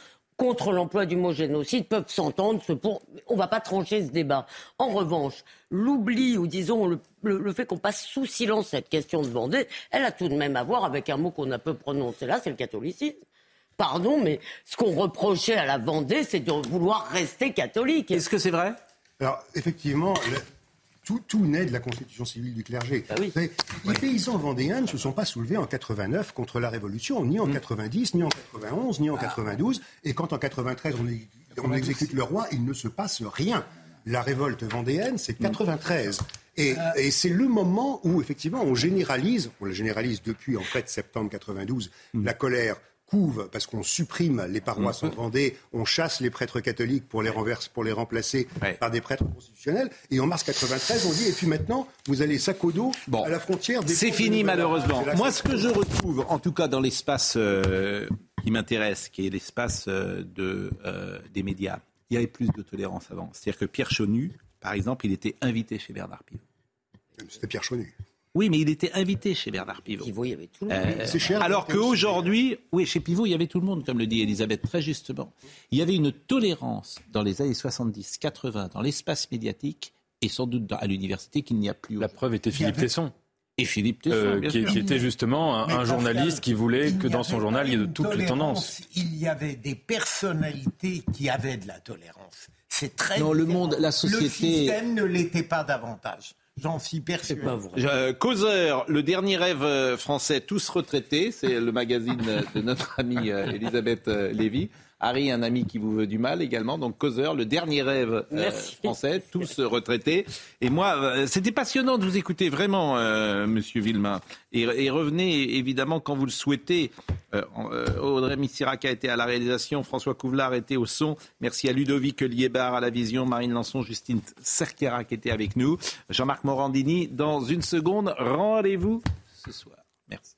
contre l'emploi du mot génocide peuvent s'entendre. Pour... On ne va pas trancher ce débat. En revanche, l'oubli ou disons le, fait qu'on passe sous silence cette question de Vendée, elle a tout de même à voir avec un mot qu'on a peu prononcé là, c'est le catholicisme. Pardon, mais ce qu'on reprochait à la Vendée, c'est de vouloir rester catholique. Est-ce que c'est vrai? Alors, effectivement, tout, tout, naît de la constitution civile du clergé. Ah les paysans vendéens ne se sont pas soulevés en 89 contre la Révolution, ni en 90, mm. ni en 91, ni en 92. Et quand en 93 on, on exécute le roi, il ne se passe rien. La révolte vendéenne, c'est 93. Mm. Et, et c'est le moment où, effectivement, on généralise, on la généralise depuis, en fait, septembre 92, mm. la colère couve parce qu'on supprime les paroisses en Vendée, on chasse les prêtres catholiques pour les, renverse, pour les remplacer par des prêtres constitutionnels. Et en mars 93, on dit, et puis maintenant, vous allez sac au dos à la frontière des... C'est fini malheureusement. Moi, ce que je retrouve, en tout cas dans l'espace euh, qui m'intéresse, qui est l'espace euh, de, euh, des médias, il y avait plus de tolérance avant. C'est-à-dire que Pierre Chonu, par exemple, il était invité chez Bernard Pivot. C'était Pierre Chonu. Oui, mais il était invité chez Bernard Pivot. Pivot, il y avait tout le monde. Euh, c'est cher, alors qu'aujourd'hui, oui, chez Pivot, il y avait tout le monde, comme le dit Elisabeth très justement. Il y avait une tolérance dans les années 70, 80, dans l'espace médiatique et sans doute à l'université qu'il n'y a plus. La preuve était Philippe Tesson. Et Philippe Tesson, euh, qui, était justement un, journaliste qui voulait que dans son journal, il y ait de toutes les tendances. Il y avait des personnalités qui avaient de la tolérance. C'est très. Non, le monde, la société. Le système ne l'était pas davantage. J'en suis persuadé. Euh, Causeur, le dernier rêve euh, français, tous retraités, c'est le magazine de notre amie euh, Elisabeth Lévy. Harry, un ami qui vous veut du mal également. Donc Causeur, le dernier rêve euh, français, tous retraités. Et moi, euh, c'était passionnant de vous écouter vraiment, euh, Monsieur Villemain. Et, revenez évidemment quand vous le souhaitez. Audrey Missirac a été à la réalisation, François Couvelard était au son. Merci à Ludovic Liébar à la vision, Marine Lançon, Justine Cerquera qui était avec nous, Jean-Marc Morandini. Dans une seconde, rendez-vous ce soir. Merci.